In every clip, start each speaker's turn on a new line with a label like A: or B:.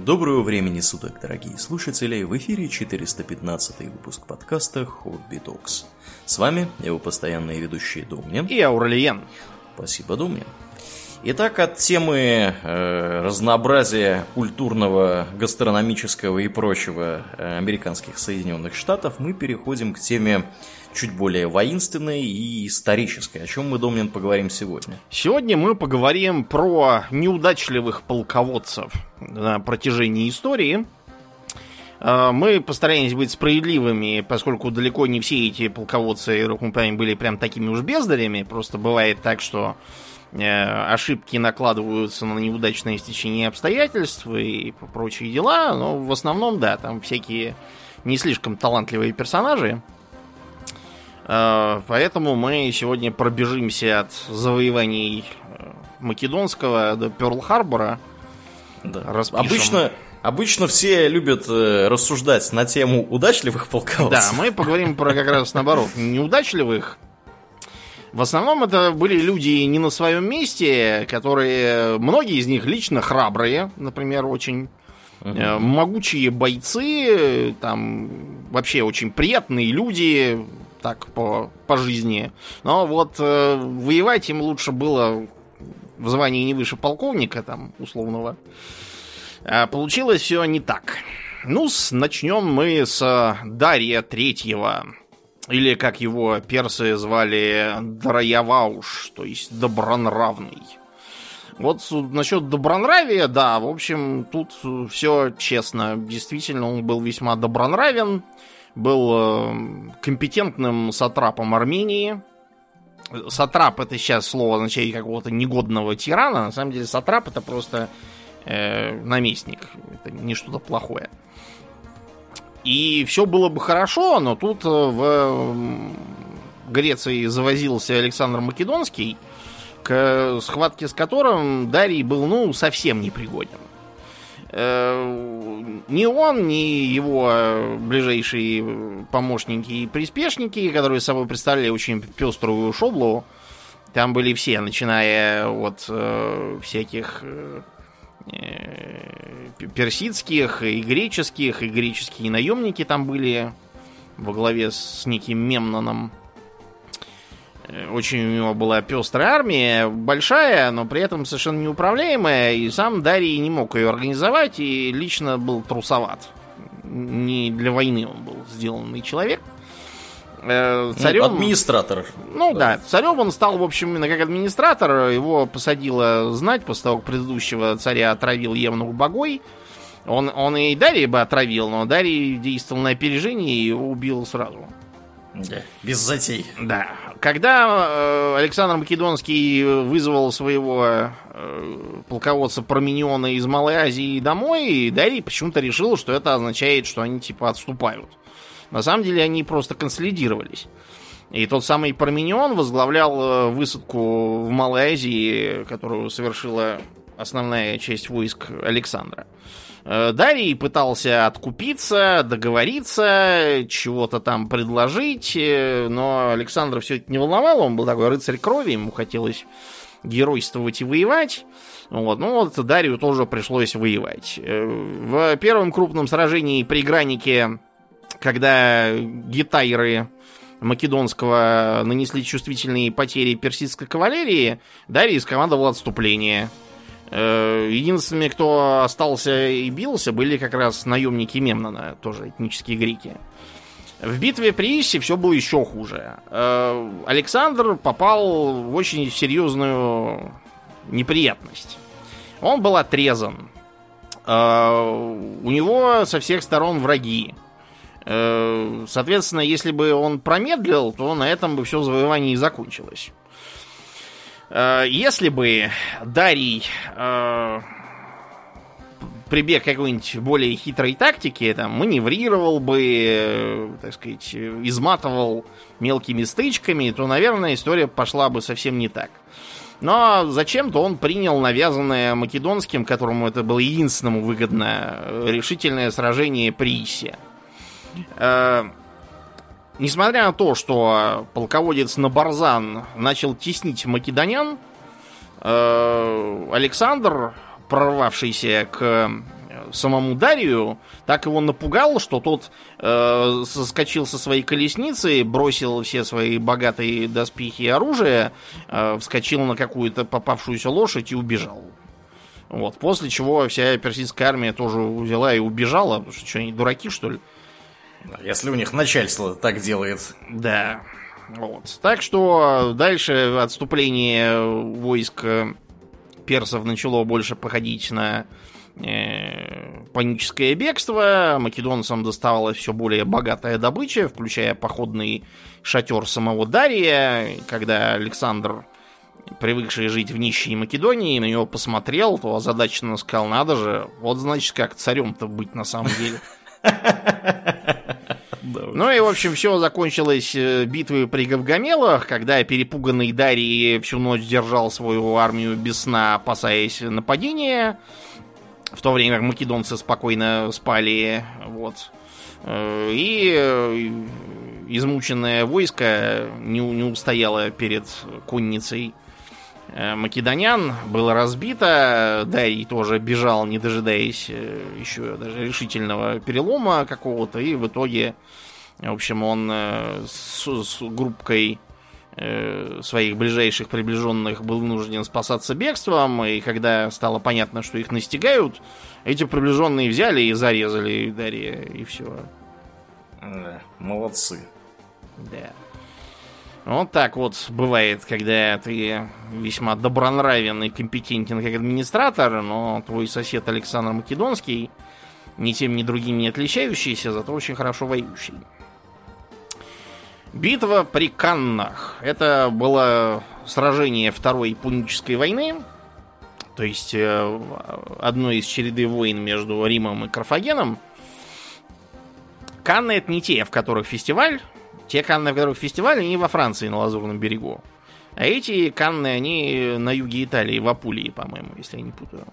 A: Доброго времени суток, дорогие слушатели! В эфире 415 выпуск подкаста Хобби Токс. С вами его постоянные ведущие Домнин
B: и Аурельен.
A: Спасибо, Домнин. Итак, от темы э, разнообразия культурного, гастрономического и прочего э, американских Соединенных Штатов мы переходим к теме чуть более воинственной и исторической. О чем мы, Домнин, поговорим сегодня?
B: Сегодня мы поговорим про неудачливых полководцев на протяжении истории. Э, мы постараемся быть справедливыми, поскольку далеко не все эти полководцы, мы были прям такими уж бездарями. Просто бывает так, что Э, ошибки накладываются на неудачное стечение обстоятельств и прочие дела, но в основном, да, там всякие не слишком талантливые персонажи. Э, поэтому мы сегодня пробежимся от завоеваний э, Македонского до Перл-Харбора.
A: Да. Обычно, обычно все любят рассуждать на тему удачливых полководцев.
B: Да, мы поговорим про как раз наоборот неудачливых в основном это были люди не на своем месте, которые, многие из них лично храбрые, например, очень могучие бойцы, там вообще очень приятные люди, так по, по жизни. Но вот э, воевать им лучше было в звании не выше полковника, там, условного. А получилось все не так. Ну, начнем мы с Дарья Третьего. Или, как его персы звали, Драявауш, то есть добронравный. Вот насчет добронравия, да, в общем, тут все честно. Действительно, он был весьма добронравен, был э, компетентным сатрапом Армении. Сатрап это сейчас слово означает какого-то негодного тирана. На самом деле сатрап это просто э, наместник. Это не что-то плохое. И все было бы хорошо, но тут э, в Греции завозился Александр Македонский, к схватке с которым Дарий был, ну, совсем непригоден. Э, ни он, ни его ближайшие помощники и приспешники, которые собой представляли очень пеструю шоблу, там были все, начиная от э, всяких э, Э, персидских и греческих, и греческие наемники там были во главе с неким Мемноном. Э, очень у него была пестрая армия, большая, но при этом совершенно неуправляемая, и сам Дарий не мог ее организовать, и лично был трусоват. Не для войны он был сделанный человек.
A: Э, царем... Администратор.
B: Ну да. да, царем он стал, в общем, именно как администратор. Его посадила знать после того, как предыдущего царя отравил Евнух Богой. Он, он и Дарий бы отравил, но Дарий действовал на опережение и его убил сразу.
A: Да, без затей.
B: Да. Когда э, Александр Македонский вызвал своего э, полководца Пармениона из Малой Азии домой, Дарий почему-то решил, что это означает, что они типа отступают. На самом деле они просто консолидировались. И тот самый Парменион возглавлял э, высадку в Малой Азии, которую совершила основная часть войск Александра. Э, Дарий пытался откупиться, договориться, чего-то там предложить, э, но Александра все это не волновало, он был такой рыцарь крови, ему хотелось геройствовать и воевать. Вот. Ну вот Дарию тоже пришлось воевать. В первом крупном сражении при Гранике когда гитайры македонского нанесли чувствительные потери персидской кавалерии, Дарий скомандовал отступление. Э, единственными, кто остался и бился, были как раз наемники Мемнона, тоже этнические греки. В битве при Иссе все было еще хуже. Э, Александр попал в очень серьезную неприятность. Он был отрезан. Э, у него со всех сторон враги. Соответственно, если бы он промедлил, то на этом бы все завоевание и закончилось. Э, если бы Дарий э, прибег к какой-нибудь более хитрой тактике, там, маневрировал бы, так сказать, изматывал мелкими стычками, то, наверное, история пошла бы совсем не так. Но зачем-то он принял навязанное македонским, которому это было единственному выгодно, решительное сражение при Исе. Э, несмотря на то, что полководец Набарзан начал теснить македонян, э, Александр, прорвавшийся к самому Дарию, так его напугал, что тот э, соскочил со своей колесницы, бросил все свои богатые доспехи и оружие, э, вскочил на какую-то попавшуюся лошадь и убежал. Вот, после чего вся персидская армия тоже взяла и убежала, потому что что, они дураки, что ли?
A: Если у них начальство так делает.
B: Да. Вот. Так что дальше отступление войск персов начало больше походить на э, паническое бегство. Македонцам доставалась все более богатая добыча, включая походный шатер самого Дария. Когда Александр, привыкший жить в нищей Македонии, на него посмотрел, то озадаченно сказал, надо же, вот значит как царем-то быть на самом деле. Ну и, в общем, все закончилось э, битвой при Гавгамелах, когда перепуганный Дарий всю ночь держал свою армию без сна, опасаясь нападения, в то время как македонцы спокойно спали, вот. Э, и э, измученное войско не, не устояло перед конницей македонян, было разбито, Дарий тоже бежал, не дожидаясь еще даже решительного перелома какого-то, и в итоге в общем, он э, с, с группкой э, своих ближайших приближенных был вынужден спасаться бегством, и когда стало понятно, что их настигают, эти приближенные взяли и зарезали Дарья, и все.
A: Да, молодцы.
B: Да. Вот так вот бывает, когда ты весьма добронравен и компетентен как администратор, но твой сосед Александр Македонский, ни тем, ни другим не отличающийся, зато очень хорошо воюющий. Битва при Каннах. Это было сражение Второй Пунической войны. То есть э, одно из череды войн между Римом и Карфагеном. Канны это не те, в которых фестиваль. Те Канны, в которых фестиваль, они во Франции на Лазурном берегу. А эти Канны, они на юге Италии, в Апулии, по-моему, если я не путаю.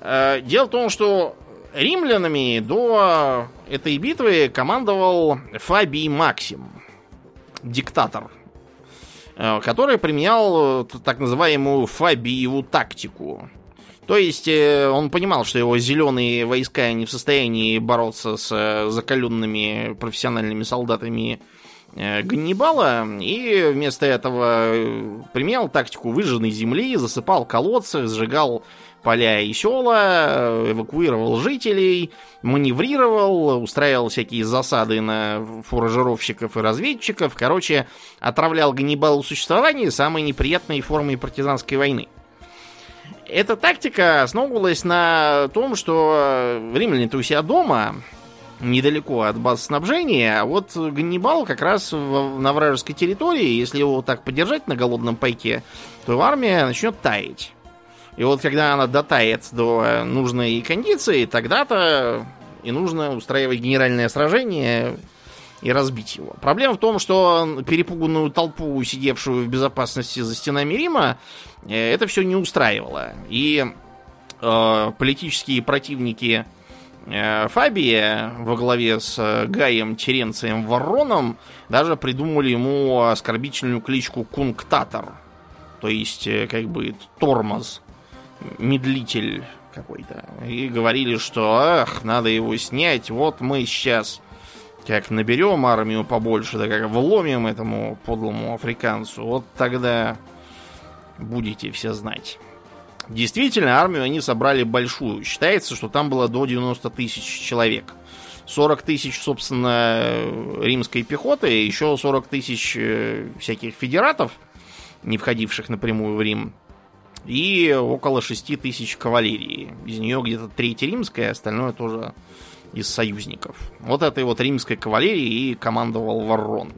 B: Э, дело в том, что римлянами до этой битвы командовал Фабий Максим, диктатор, э, который применял так называемую Фабиеву тактику. То есть э, он понимал, что его зеленые войска не в состоянии бороться с э, закаленными профессиональными солдатами Ганнибала, и вместо этого применял тактику выжженной земли, засыпал колодцы, сжигал поля и села, эвакуировал жителей, маневрировал, устраивал всякие засады на фуражировщиков и разведчиков. Короче, отравлял Ганнибалу существование самой неприятной формой партизанской войны. Эта тактика основывалась на том, что римляне-то у себя дома, недалеко от баз снабжения, а вот Ганнибал как раз в, на вражеской территории, если его так подержать на голодном пайке, то армия начнет таять. И вот когда она дотает до э, нужной кондиции, тогда-то и нужно устраивать генеральное сражение и разбить его. Проблема в том, что перепуганную толпу, сидевшую в безопасности за стенами Рима, э, это все не устраивало. И э, политические противники э, Фабия во главе с Гаем Теренцием Вороном даже придумали ему оскорбительную кличку Кунктатор. То есть, э, как бы, тормоз медлитель какой-то. И говорили, что ах, надо его снять. Вот мы сейчас как наберем армию побольше, да как вломим этому подлому африканцу, вот тогда будете все знать. Действительно, армию они собрали большую. Считается, что там было до 90 тысяч человек. 40 тысяч, собственно, римской пехоты, еще 40 тысяч э, всяких федератов, не входивших напрямую в Рим и около 6 тысяч кавалерии. Из нее где-то треть римская, остальное тоже из союзников. Вот этой вот римской кавалерии и командовал Варрон.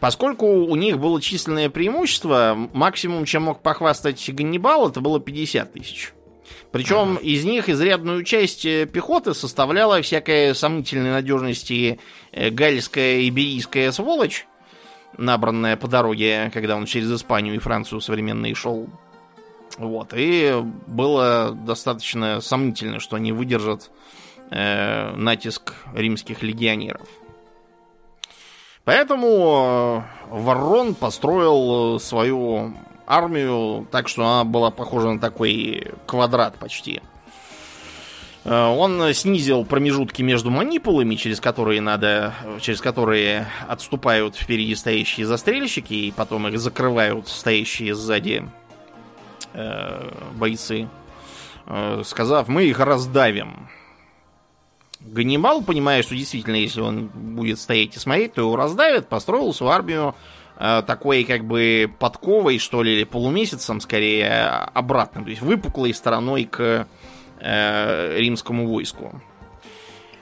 B: Поскольку у них было численное преимущество, максимум, чем мог похвастать Ганнибал, это было 50 тысяч. Причем ага. из них изрядную часть э, пехоты составляла всякая сомнительной надежности э, гальская и берийская сволочь, набранная по дороге, когда он через Испанию и Францию современные шел. Вот. И было достаточно сомнительно, что они выдержат э, натиск римских легионеров. Поэтому э, Варрон построил свою армию так, что она была похожа на такой квадрат почти. Э, он снизил промежутки между манипулами, через которые надо, через которые отступают впереди стоящие застрельщики, и потом их закрывают стоящие сзади э, бойцы, э, сказав, мы их раздавим. Ганнибал, понимая, что действительно, если он будет стоять и смотреть, то его раздавят, построил свою армию э, такой как бы подковой, что ли, или полумесяцем, скорее, обратным, то есть выпуклой стороной к э, римскому войску.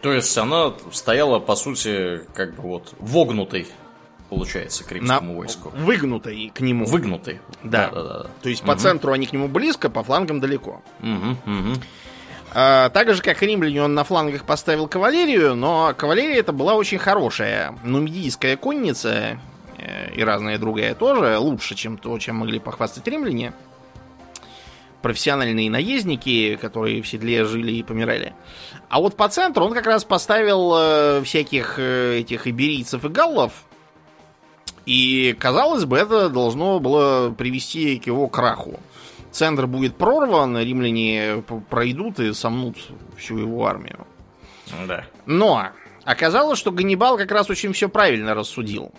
A: То есть она стояла, по сути, как бы вот вогнутой, получается, к римскому
B: На...
A: войску.
B: Выгнутой к нему.
A: Выгнутой.
B: Да.
A: да, да, да.
B: То есть угу. по центру они к нему близко, по флангам далеко.
A: Угу, угу.
B: А, так же, как римляне, он на флангах поставил кавалерию, но кавалерия это была очень хорошая. Нумидийская конница э, и разная другая тоже лучше, чем то, чем могли похвастать римляне. Профессиональные наездники, которые в седле жили и помирали. А вот по центру он как раз поставил э, всяких э, этих иберийцев и галлов. И, казалось бы, это должно было привести к его краху центр будет прорван, римляне пройдут и сомнут всю его армию.
A: Да.
B: Но оказалось, что Ганнибал как раз очень все правильно рассудил.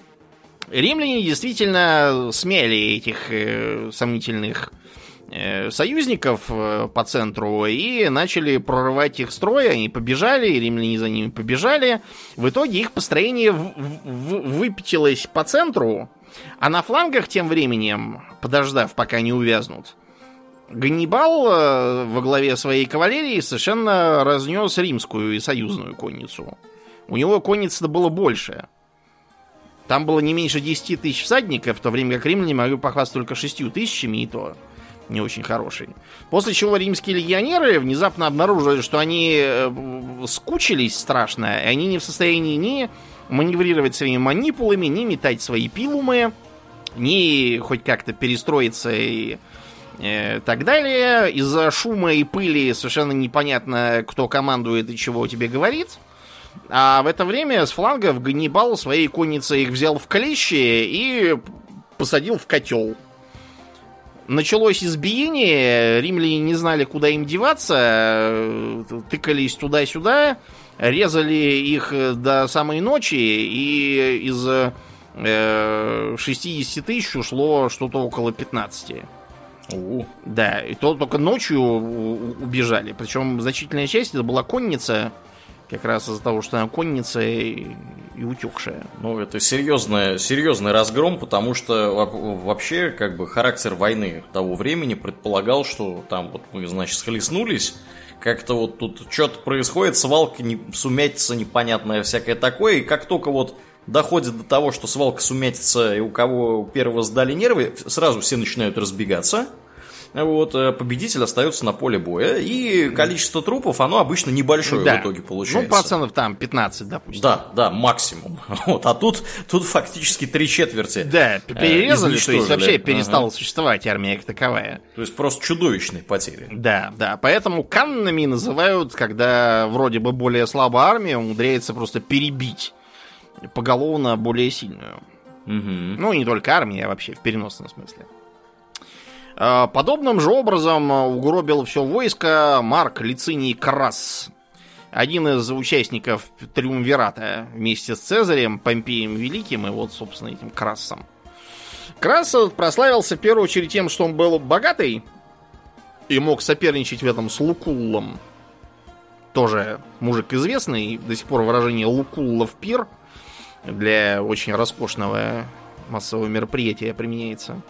B: Римляне действительно смели этих э, сомнительных союзников э, по центру и начали прорывать их строй. Они побежали, римляне за ними побежали. В итоге их построение в, в, выпятилось по центру, а на флангах тем временем, подождав, пока не увязнут, Ганнибал э, во главе своей кавалерии совершенно разнес римскую и союзную конницу. У него конница было больше. Там было не меньше 10 тысяч всадников, в то время как римляне могли похвастать только 6 тысячами, и то не очень хороший. После чего римские легионеры внезапно обнаружили, что они э, скучились страшно, и они не в состоянии ни маневрировать своими манипулами, ни метать свои пилумы, ни хоть как-то перестроиться и э, так далее. Из-за шума и пыли совершенно непонятно, кто командует и чего тебе говорит. А в это время с флангов Ганнибал своей конницей их взял в клещи и посадил в котел. Началось избиение, римляне не знали, куда им деваться, тыкались туда-сюда, резали их до самой ночи, и из э, 60 тысяч ушло что-то около 15.
A: У.
B: Да, и то только ночью убежали. Причем значительная часть это была конница, как раз из-за того, что она конница и, и утекшая.
A: Ну, это серьезный, серьезный разгром, потому что вообще, как бы, характер войны того времени предполагал, что там вот мы, значит, схлестнулись, как-то вот тут что-то происходит, свалка, не, сумятица непонятная всякое такое, и как только вот доходит до того, что свалка сумятится, и у кого первого сдали нервы, сразу все начинают разбегаться. Вот, э, победитель остается на поле боя, и количество трупов, оно обычно небольшое да. в итоге получается.
B: Ну, процентов там 15, допустим.
A: Да, да, максимум. Вот, а тут, тут фактически три четверти
B: Да, э, перерезали, то есть вообще перестала ага. существовать армия как таковая.
A: То есть просто чудовищные потери.
B: Да, да, поэтому каннами называют, когда вроде бы более слабая армия умудряется просто перебить поголовно более сильную.
A: Угу.
B: Ну, не только армия, а вообще в переносном смысле. А, подобным же образом угробил все войско Марк Лициний Крас, один из участников Триумвирата вместе с Цезарем, Помпеем Великим и вот, собственно, этим Красом. Крас прославился в первую очередь тем, что он был богатый и мог соперничать в этом с Лукуллом. Тоже мужик известный, до сих пор выражение Лукуллов пир для очень роскошного массового мероприятия применяется.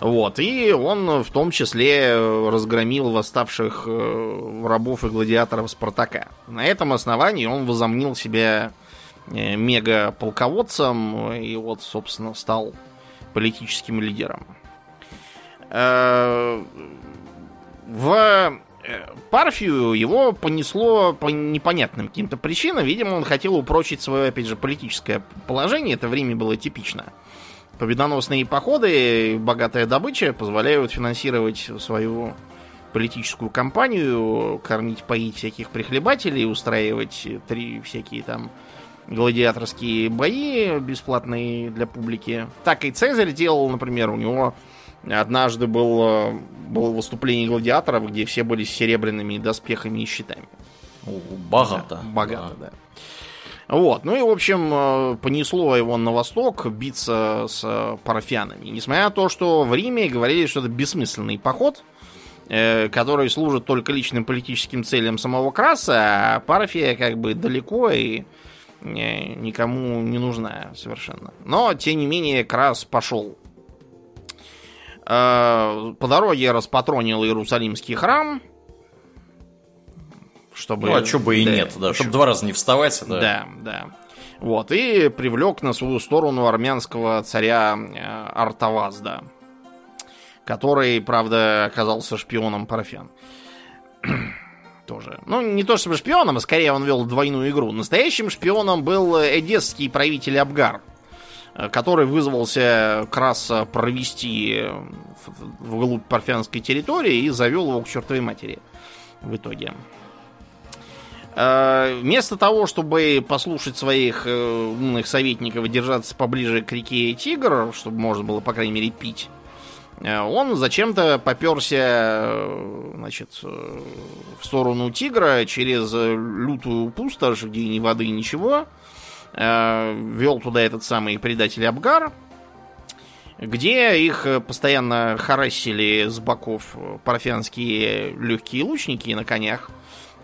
B: Вот, и он в том числе разгромил восставших э, рабов и гладиаторов Спартака. На этом основании он возомнил себя э, мега-полководцем и вот, собственно, стал политическим лидером. Э, в Парфию его понесло по непонятным каким-то причинам. Видимо, он хотел упрочить свое, опять же, политическое положение. Это время было типично. Победоносные походы и богатая добыча позволяют финансировать свою политическую кампанию, кормить, поить всяких прихлебателей, устраивать три всякие там гладиаторские бои бесплатные для публики. Так и Цезарь делал, например, у него однажды был, было выступление гладиаторов, где все были с серебряными доспехами и щитами.
A: Богато.
B: Да, богато, да. да. Вот, ну и, в общем, понесло его на восток биться с парафианами. Несмотря на то, что в Риме говорили, что это бессмысленный поход, который служит только личным политическим целям самого Краса, а парафия как бы далеко и никому не нужна совершенно. Но, тем не менее, Крас пошел. По дороге распатронил Иерусалимский храм, чтобы...
A: Ну, а что бы и да, нет, да, чтобы два раза не вставать.
B: Да, да. да. Вот, и привлек на свою сторону армянского царя э, Артавазда, который, правда, оказался шпионом Парафян. Тоже. Ну, не то чтобы шпионом, а скорее он вел двойную игру. Настоящим шпионом был эдесский правитель Абгар, э, который вызвался как раз провести вглубь парфянской территории и завел его к чертовой матери в итоге. Э, вместо того, чтобы послушать своих э, умных советников и держаться поближе к реке Тигр, чтобы можно было, по крайней мере, пить, э, он зачем-то поперся значит, в сторону Тигра через лютую пустошь, где ни воды, ничего. Вел туда этот самый предатель Абгар, где их постоянно харасили с боков парфянские легкие лучники на конях.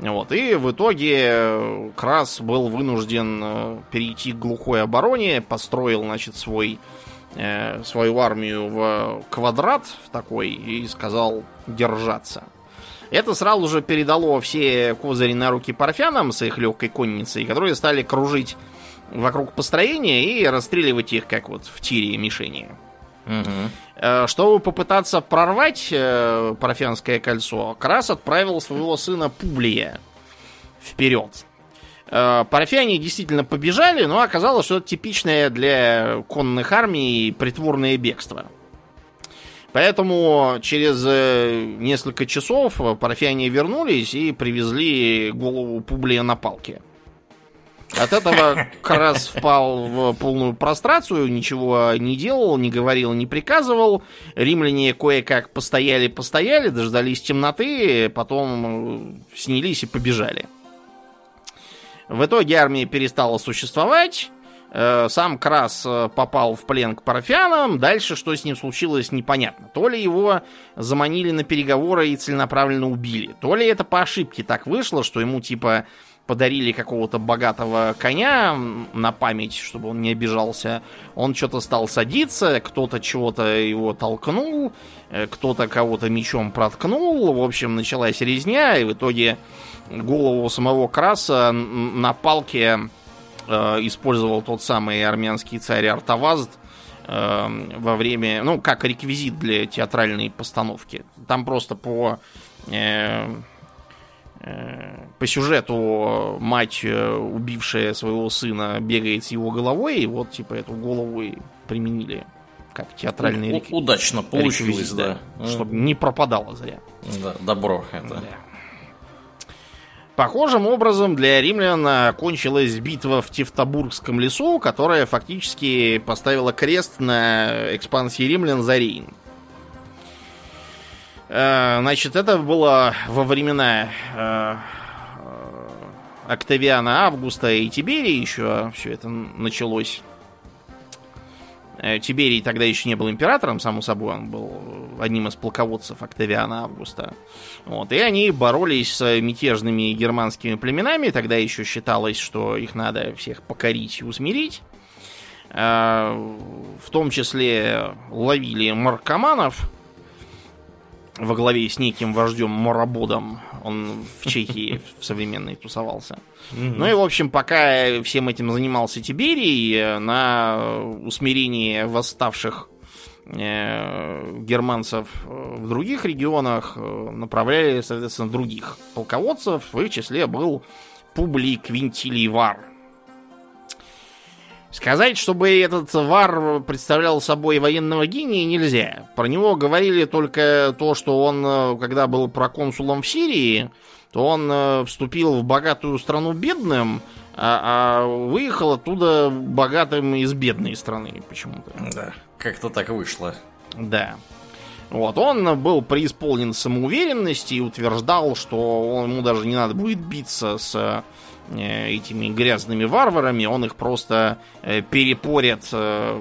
B: Вот, и в итоге э, Крас был вынужден э, перейти к глухой обороне, построил, значит, свой, э, свою армию в квадрат такой и сказал держаться. Это сразу же передало все козыри на руки парфянам с их легкой конницей, которые стали кружить вокруг построения и расстреливать их, как вот в тире мишени. Угу. Чтобы попытаться прорвать э, Парфянское кольцо, Крас отправил своего сына Публия вперед. Э, Парфяне действительно побежали, но оказалось, что это типичное для конных армий притворное бегство. Поэтому через несколько часов парфяне вернулись и привезли голову Публия на палке. От этого Карас впал в полную прострацию, ничего не делал, не говорил, не приказывал. Римляне кое-как постояли-постояли, дождались темноты, потом снялись и побежали. В итоге армия перестала существовать. Э, сам Крас э, попал в плен к парафианам. Дальше, что с ним случилось, непонятно. То ли его заманили на переговоры и целенаправленно убили, то ли это по ошибке так вышло, что ему типа подарили какого-то богатого коня на память, чтобы он не обижался. Он что-то стал садиться, кто-то чего-то его толкнул, э, кто-то кого-то мечом проткнул. В общем, началась резня, и в итоге голову самого Краса на палке э, использовал тот самый армянский царь Артавазд э, во время, ну, как реквизит для театральной постановки. Там просто по э, по сюжету мать, э, убившая своего сына, бегает с его головой, и вот, типа, эту голову и применили как театральный
A: рек... Удачно получилось, да.
B: да. Чтобы не пропадало зря.
A: Да, добро это. Да.
B: Похожим образом для римлян кончилась битва в Тевтобургском лесу, которая фактически поставила крест на экспансии римлян за Рейн. Э, значит, это было во времена э, Октавиана Августа и Тиберии еще все это началось. Э, Тиберий тогда еще не был императором, само собой, он был одним из полководцев Октавиана Августа. Вот, и они боролись с мятежными германскими племенами, тогда еще считалось, что их надо всех покорить и усмирить. В том числе ловили маркоманов, во главе с неким вождем Морободом. Он в Чехии в современной тусовался. Ну и, в общем, пока всем этим занимался Тиберий, на усмирение восставших э, германцев в других регионах э, направляли, соответственно, других полководцев. В их числе был Публий Квинтилий Вар – Сказать, чтобы этот вар представлял собой военного гения, нельзя. Про него говорили только то, что он, э, когда был проконсулом в Сирии, то он э, вступил в богатую страну бедным, а, а выехал оттуда богатым из бедной страны почему-то.
A: Да, как-то так вышло.
B: Да. Вот, он был преисполнен самоуверенности и утверждал, что ему даже не надо будет биться с этими грязными варварами, он их просто э, перепорит э,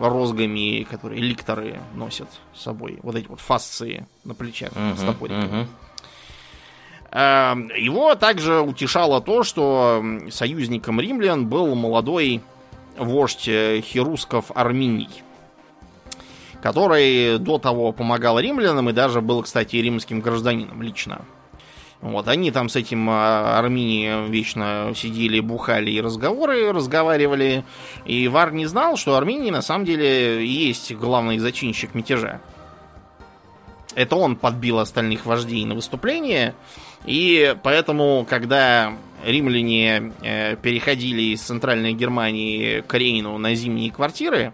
B: розгами, которые ликторы носят с собой. Вот эти вот фасции на плечах
A: Мгм,
B: с топориками. Э, Его также утешало то, что союзником римлян был молодой вождь э, херусков Арминий, который до того помогал римлянам и даже был, кстати, римским гражданином лично. Вот, они там с этим а, Арминием вечно сидели, бухали и разговоры разговаривали. И Вар не знал, что Арминий на самом деле есть главный зачинщик мятежа. Это он подбил остальных вождей на выступление. И поэтому, когда римляне э, переходили из центральной Германии к Рейну на зимние квартиры,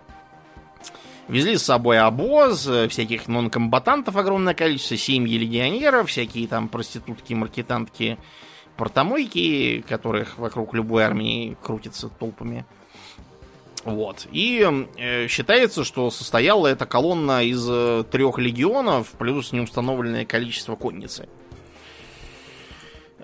B: везли с собой обоз, э, всяких нонкомбатантов огромное количество, семьи легионеров, всякие там проститутки, маркетантки, портомойки, которых вокруг любой армии крутятся толпами. Вот. И э, считается, что состояла эта колонна из э, трех легионов плюс неустановленное количество конницы.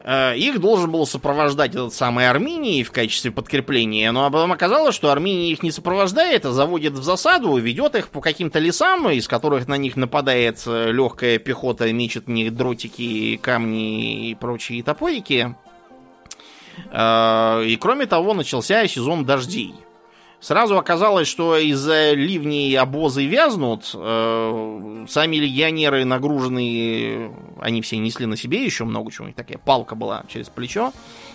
B: Э, Их должен был сопровождать этот самый Арминий в качестве подкрепления, но потом оказалось, что Арминий их не сопровождает, а заводит в засаду, ведет их по каким-то лесам, из которых на них нападает э, легкая пехота, мечет в них дротики, камни и прочие топорики. Э, И кроме того, начался сезон дождей. Сразу оказалось, что из-за ливней обозы вязнут. э, Сами легионеры нагруженные, они все несли на себе еще много чего. У них такая палка была через плечо.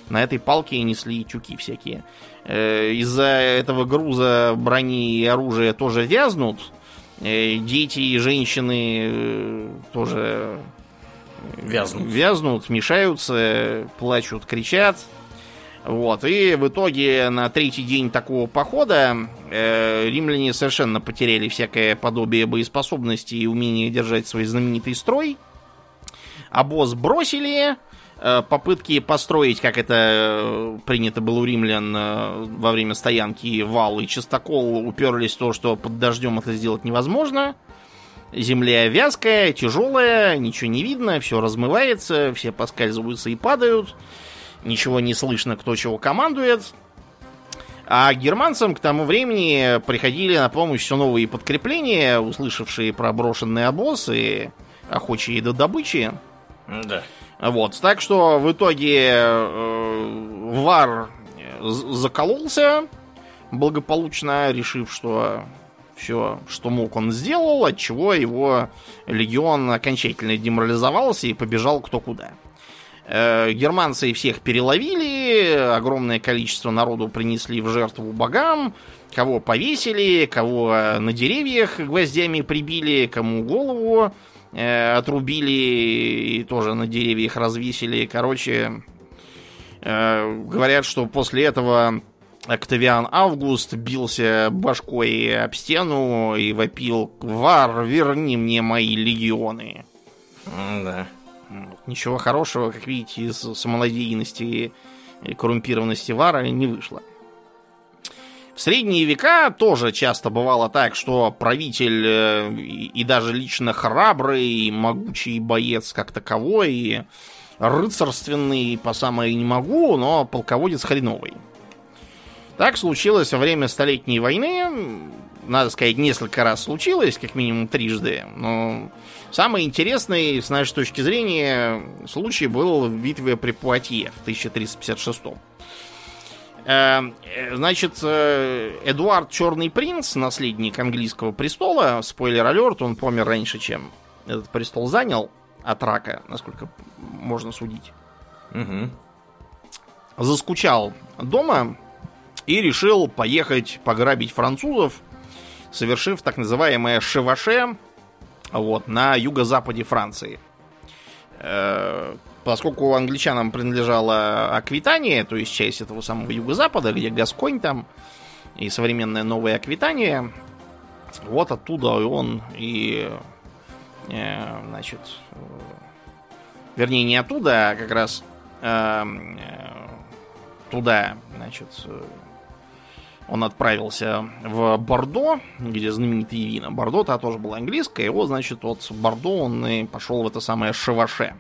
B: На этой палке несли тюки всякие. Э, Из-за этого груза брони и оружия тоже вязнут. Э, Дети и женщины э, тоже
A: Вязнут.
B: вязнут, мешаются, плачут, кричат. Вот, и в итоге на третий день такого похода э, римляне совершенно потеряли всякое подобие боеспособности и умение держать свой знаменитый строй. Обоз бросили, э, попытки построить, как это э, принято было у римлян э, во время стоянки, вал и частокол уперлись в то, что под дождем это сделать невозможно. Земля вязкая, тяжелая, ничего не видно, все размывается, все поскальзываются и падают. Ничего не слышно, кто чего командует. А германцам к тому времени приходили на помощь все новые подкрепления, услышавшие про брошенный обоз и охочие до добычи.
A: Да.
B: Вот, так что в итоге э, Вар з- закололся благополучно, решив, что все, что мог, он сделал, от чего его легион окончательно деморализовался и побежал кто куда. Э, Германцы всех переловили, огромное количество народу принесли в жертву богам, кого повесили, кого э, на деревьях гвоздями прибили, кому голову э, отрубили и тоже на деревьях развесили. Короче, говорят, что после этого Октавиан Август бился башкой об стену и вопил «Вар, верни мне мои легионы!»
A: Да.
B: Вот. Ничего хорошего, как видите, из самонадеянности и коррумпированности Вара не вышло. В средние века тоже часто бывало так, что правитель э, и, даже лично храбрый, и могучий боец как таковой, и рыцарственный по самое не могу, но полководец хреновый. Так случилось во время Столетней войны. Надо сказать, несколько раз случилось, как минимум трижды. Но самый интересный, с нашей точки зрения, случай был в битве при Пуатье в 1356 Э, э, Значит, э, Эдуард Черный Принц, наследник английского престола, спойлер алерт, он помер раньше, чем этот престол занял от рака, насколько можно судить.
A: Мгм.
B: Заскучал дома и решил поехать пограбить французов, совершив так называемое шеваше вот, на юго-западе Франции. Э, Поскольку англичанам принадлежала Аквитания, то есть часть этого самого юго-запада, где Гасконь там и современная Новая Аквитания, вот оттуда он и, э, значит, вернее, не оттуда, а как раз э, туда, значит, он отправился в Бордо, где знаменитые вина. Бордо-то тоже было английское, и вот, значит, от Бордо он и пошел в это самое Шеваше.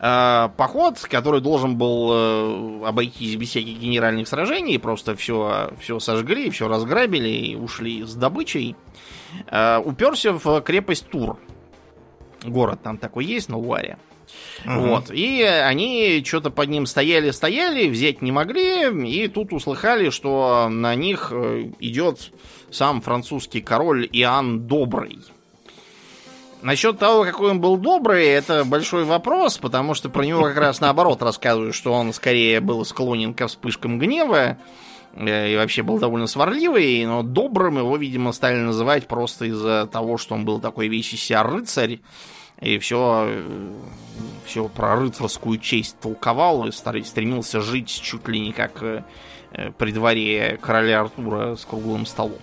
B: Э, поход, который должен был э, обойтись без всяких генеральных сражений, просто все, все сожгли, все разграбили и ушли с добычей, э, уперся в крепость Тур. Город там такой есть на Луаре. Угу. Вот. И они что-то под ним стояли-стояли, взять не могли, и тут услыхали, что на них идет сам французский король Иоанн Добрый. Насчет того, какой он был добрый, это большой вопрос, потому что про него как раз наоборот рассказывают, что он скорее был склонен ко вспышкам гнева э, и вообще был довольно сварливый, но добрым его, видимо, стали называть просто из-за того, что он был такой весь из себя рыцарь, и все, э, все про рыцарскую честь толковал и стремился жить чуть ли не как э, при дворе короля Артура с круглым столом.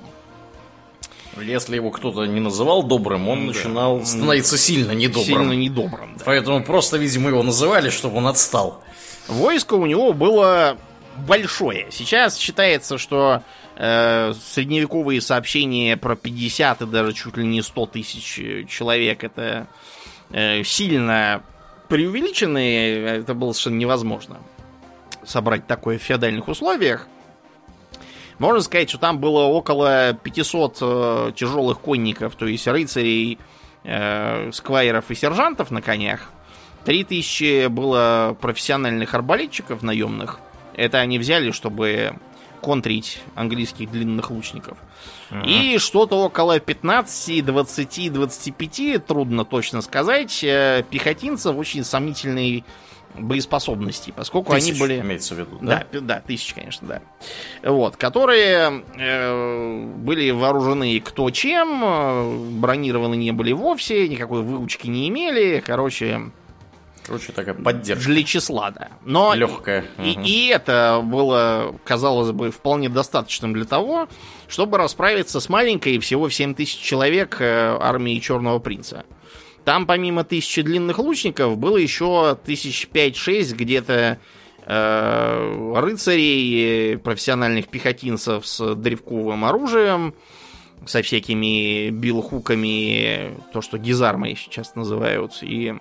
A: Если его кто-то не называл добрым, он да. начинал становиться сильно недобрым.
B: Сильно недобрым,
A: да. Поэтому просто, видимо, его называли, чтобы он отстал.
B: Войско у него было большое. Сейчас считается, что э, средневековые сообщения про 50 и даже чуть ли не 100 тысяч человек это э, сильно преувеличенные. Это было совершенно невозможно собрать такое в феодальных условиях. Можно сказать, что там было около 500 э, тяжелых конников, то есть рыцарей, э, сквайров и сержантов на конях. 3000 было профессиональных арбалетчиков наемных. Это они взяли, чтобы контрить английских длинных лучников. Uh-huh. И что-то около 15, 20, 25, трудно точно сказать, э, пехотинцев очень сомнительной боеспособности, поскольку тысяч, они были...
A: имеется в виду, да?
B: Да, да, тысяч, конечно, да. Вот, которые э, были вооружены кто чем, э, бронированы не были вовсе, никакой выучки не имели, короче...
A: Короче, такая поддержка.
B: Для числа, да. Но
A: Легкая.
B: И, угу. и это было, казалось бы, вполне достаточным для того, чтобы расправиться с маленькой, всего в 7 тысяч человек, э, армией Черного Принца. Там помимо тысячи длинных лучников было еще тысяч пять-шесть где-то э, рыцарей, профессиональных пехотинцев с древковым оружием, со всякими билхуками, то, что гизармой сейчас называют, и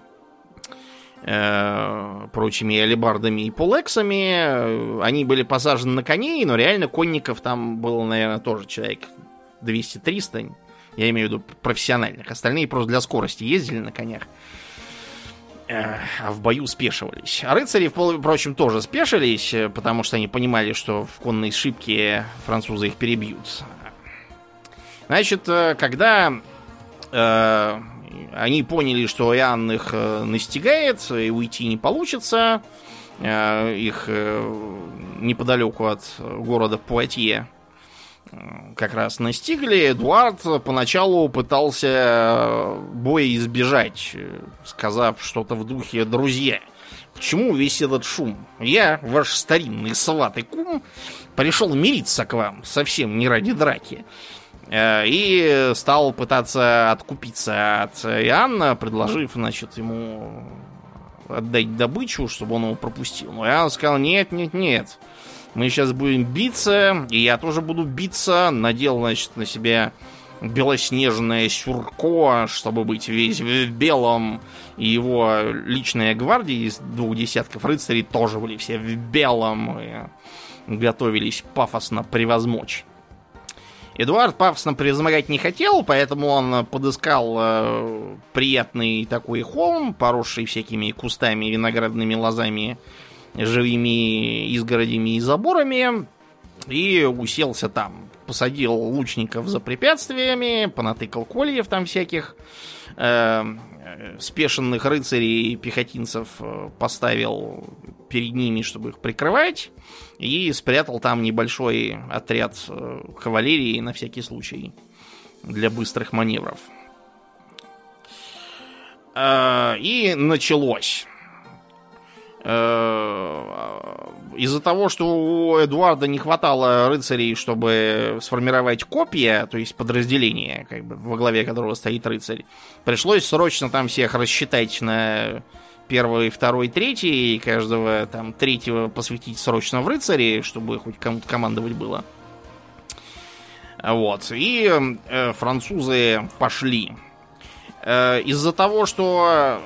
B: э, прочими алибардами и полексами. Они были посажены на коней, но реально конников там было, наверное, тоже человек 200-300. Я имею в виду профессиональных. Остальные просто для скорости ездили на конях. А в бою спешивались. А рыцари, впрочем, тоже спешились, э, потому что они понимали, что в конной шибке французы их перебьют. Значит, э, когда э, они поняли, что Иоанн их э, настигает, и уйти не получится, э, их э, неподалеку от города Пуатье как раз настигли, Эдуард поначалу пытался боя избежать, сказав что-то в духе «друзья». К чему весь этот шум? Я, ваш старинный сватый кум, пришел мириться к вам, совсем не ради драки. Э, и стал пытаться откупиться от Иоанна, предложив, значит, ему отдать добычу, чтобы он его пропустил. Но Иоанн сказал, нет, нет, нет, мы сейчас будем биться, и я тоже буду биться. Надел, значит, на себя белоснежное сюрко, чтобы быть весь в белом. И его личная гвардия из двух десятков рыцарей тоже были все в белом. И готовились пафосно превозмочь. Эдуард пафосно превозмогать не хотел, поэтому он подыскал э, приятный такой холм, поросший всякими кустами, виноградными лозами живыми изгородями и заборами и уселся там. Посадил лучников за препятствиями, понатыкал кольев там всяких, э, спешенных рыцарей и пехотинцев э, поставил перед ними, чтобы их прикрывать, и спрятал там небольшой отряд э, кавалерии на всякий случай для быстрых маневров. Э, и началось. Э, из-за того, что у Эдуарда не хватало рыцарей, чтобы сформировать копия, то есть подразделение, как бы, во главе которого стоит рыцарь, пришлось срочно там всех рассчитать на первый, второй, третий, и каждого там третьего посвятить срочно в рыцари, чтобы хоть кому-то командовать было. Вот. И э, французы пошли. Э, из-за того, что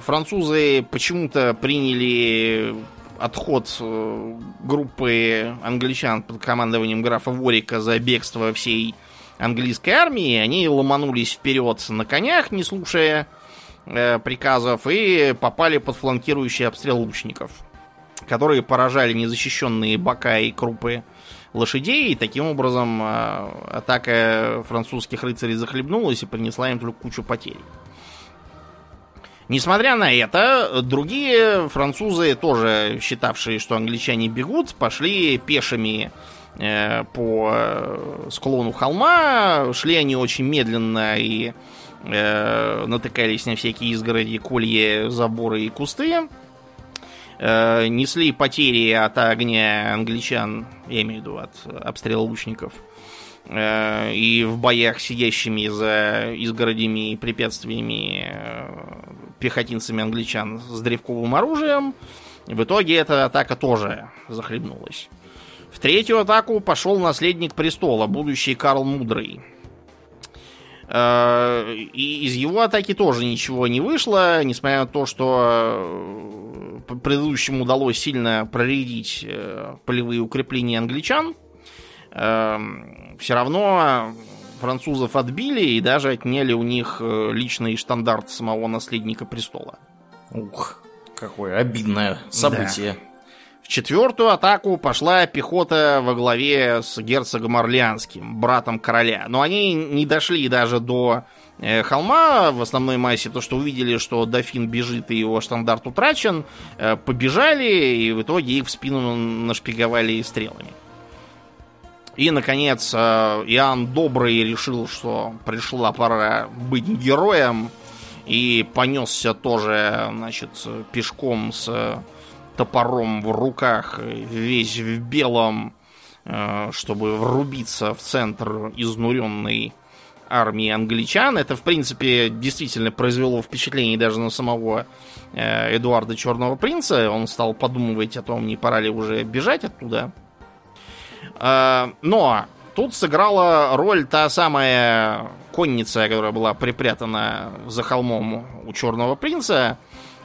B: французы почему-то приняли отход э, группы англичан под командованием графа Ворика за бегство всей английской армии, они ломанулись вперед на конях, не слушая э, приказов, и попали под фланкирующий обстрел лучников, которые поражали незащищенные бока и крупы лошадей, и таким образом э, атака французских рыцарей захлебнулась и принесла им только кучу потерь. Несмотря на это, другие французы, тоже считавшие, что англичане бегут, пошли пешими э, по э, склону холма. Шли они очень медленно и э, натыкались на всякие изгороди, колья, заборы и кусты. Э, несли потери от огня англичан, я имею в виду от обстрела лучников. Э, и в боях сидящими за изгородями и препятствиями э, пехотинцами англичан с древковым оружием. В итоге эта атака тоже захлебнулась. В третью атаку пошел наследник престола, будущий Карл Мудрый. Э, и из его атаки тоже ничего не вышло, несмотря на то, что предыдущему удалось сильно проредить полевые укрепления англичан. Все равно французов отбили и даже отняли у них э, личный штандарт самого наследника престола.
A: Ух, какое обидное событие. Да.
B: В четвертую атаку пошла пехота во главе с герцогом Орлеанским, братом короля. Но они не дошли даже до э, холма в основной массе, то что увидели, что дофин бежит и его штандарт утрачен, э, побежали и в итоге их в спину нашпиговали стрелами. И, наконец, э, Иоанн Добрый решил, что пришла пора быть героем, и понесся тоже, значит, пешком с топором в руках, весь в белом, э, чтобы врубиться в центр изнуренной армии англичан. Это, в принципе, действительно произвело впечатление даже на самого э, Эдуарда Черного Принца. Он стал подумывать о том, не пора ли уже бежать оттуда. Э, но тут сыграла роль та самая конница, которая была припрятана за холмом у Черного Принца.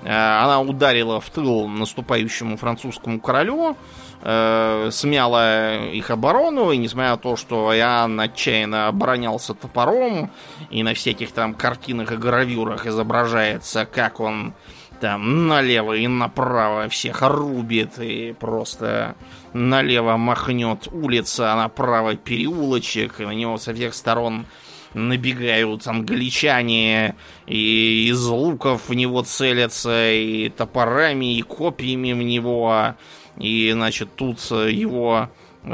B: Э, она ударила в тыл наступающему французскому королю, э, смяла их оборону, и несмотря на то, что Иоанн отчаянно оборонялся топором, и на всяких там картинах и гравюрах изображается, как он там налево и направо всех рубит и просто налево махнет улица, а направо переулочек, и на него со всех сторон набегают англичане, и из луков в него целятся, и топорами, и копьями в него, и, значит, тут его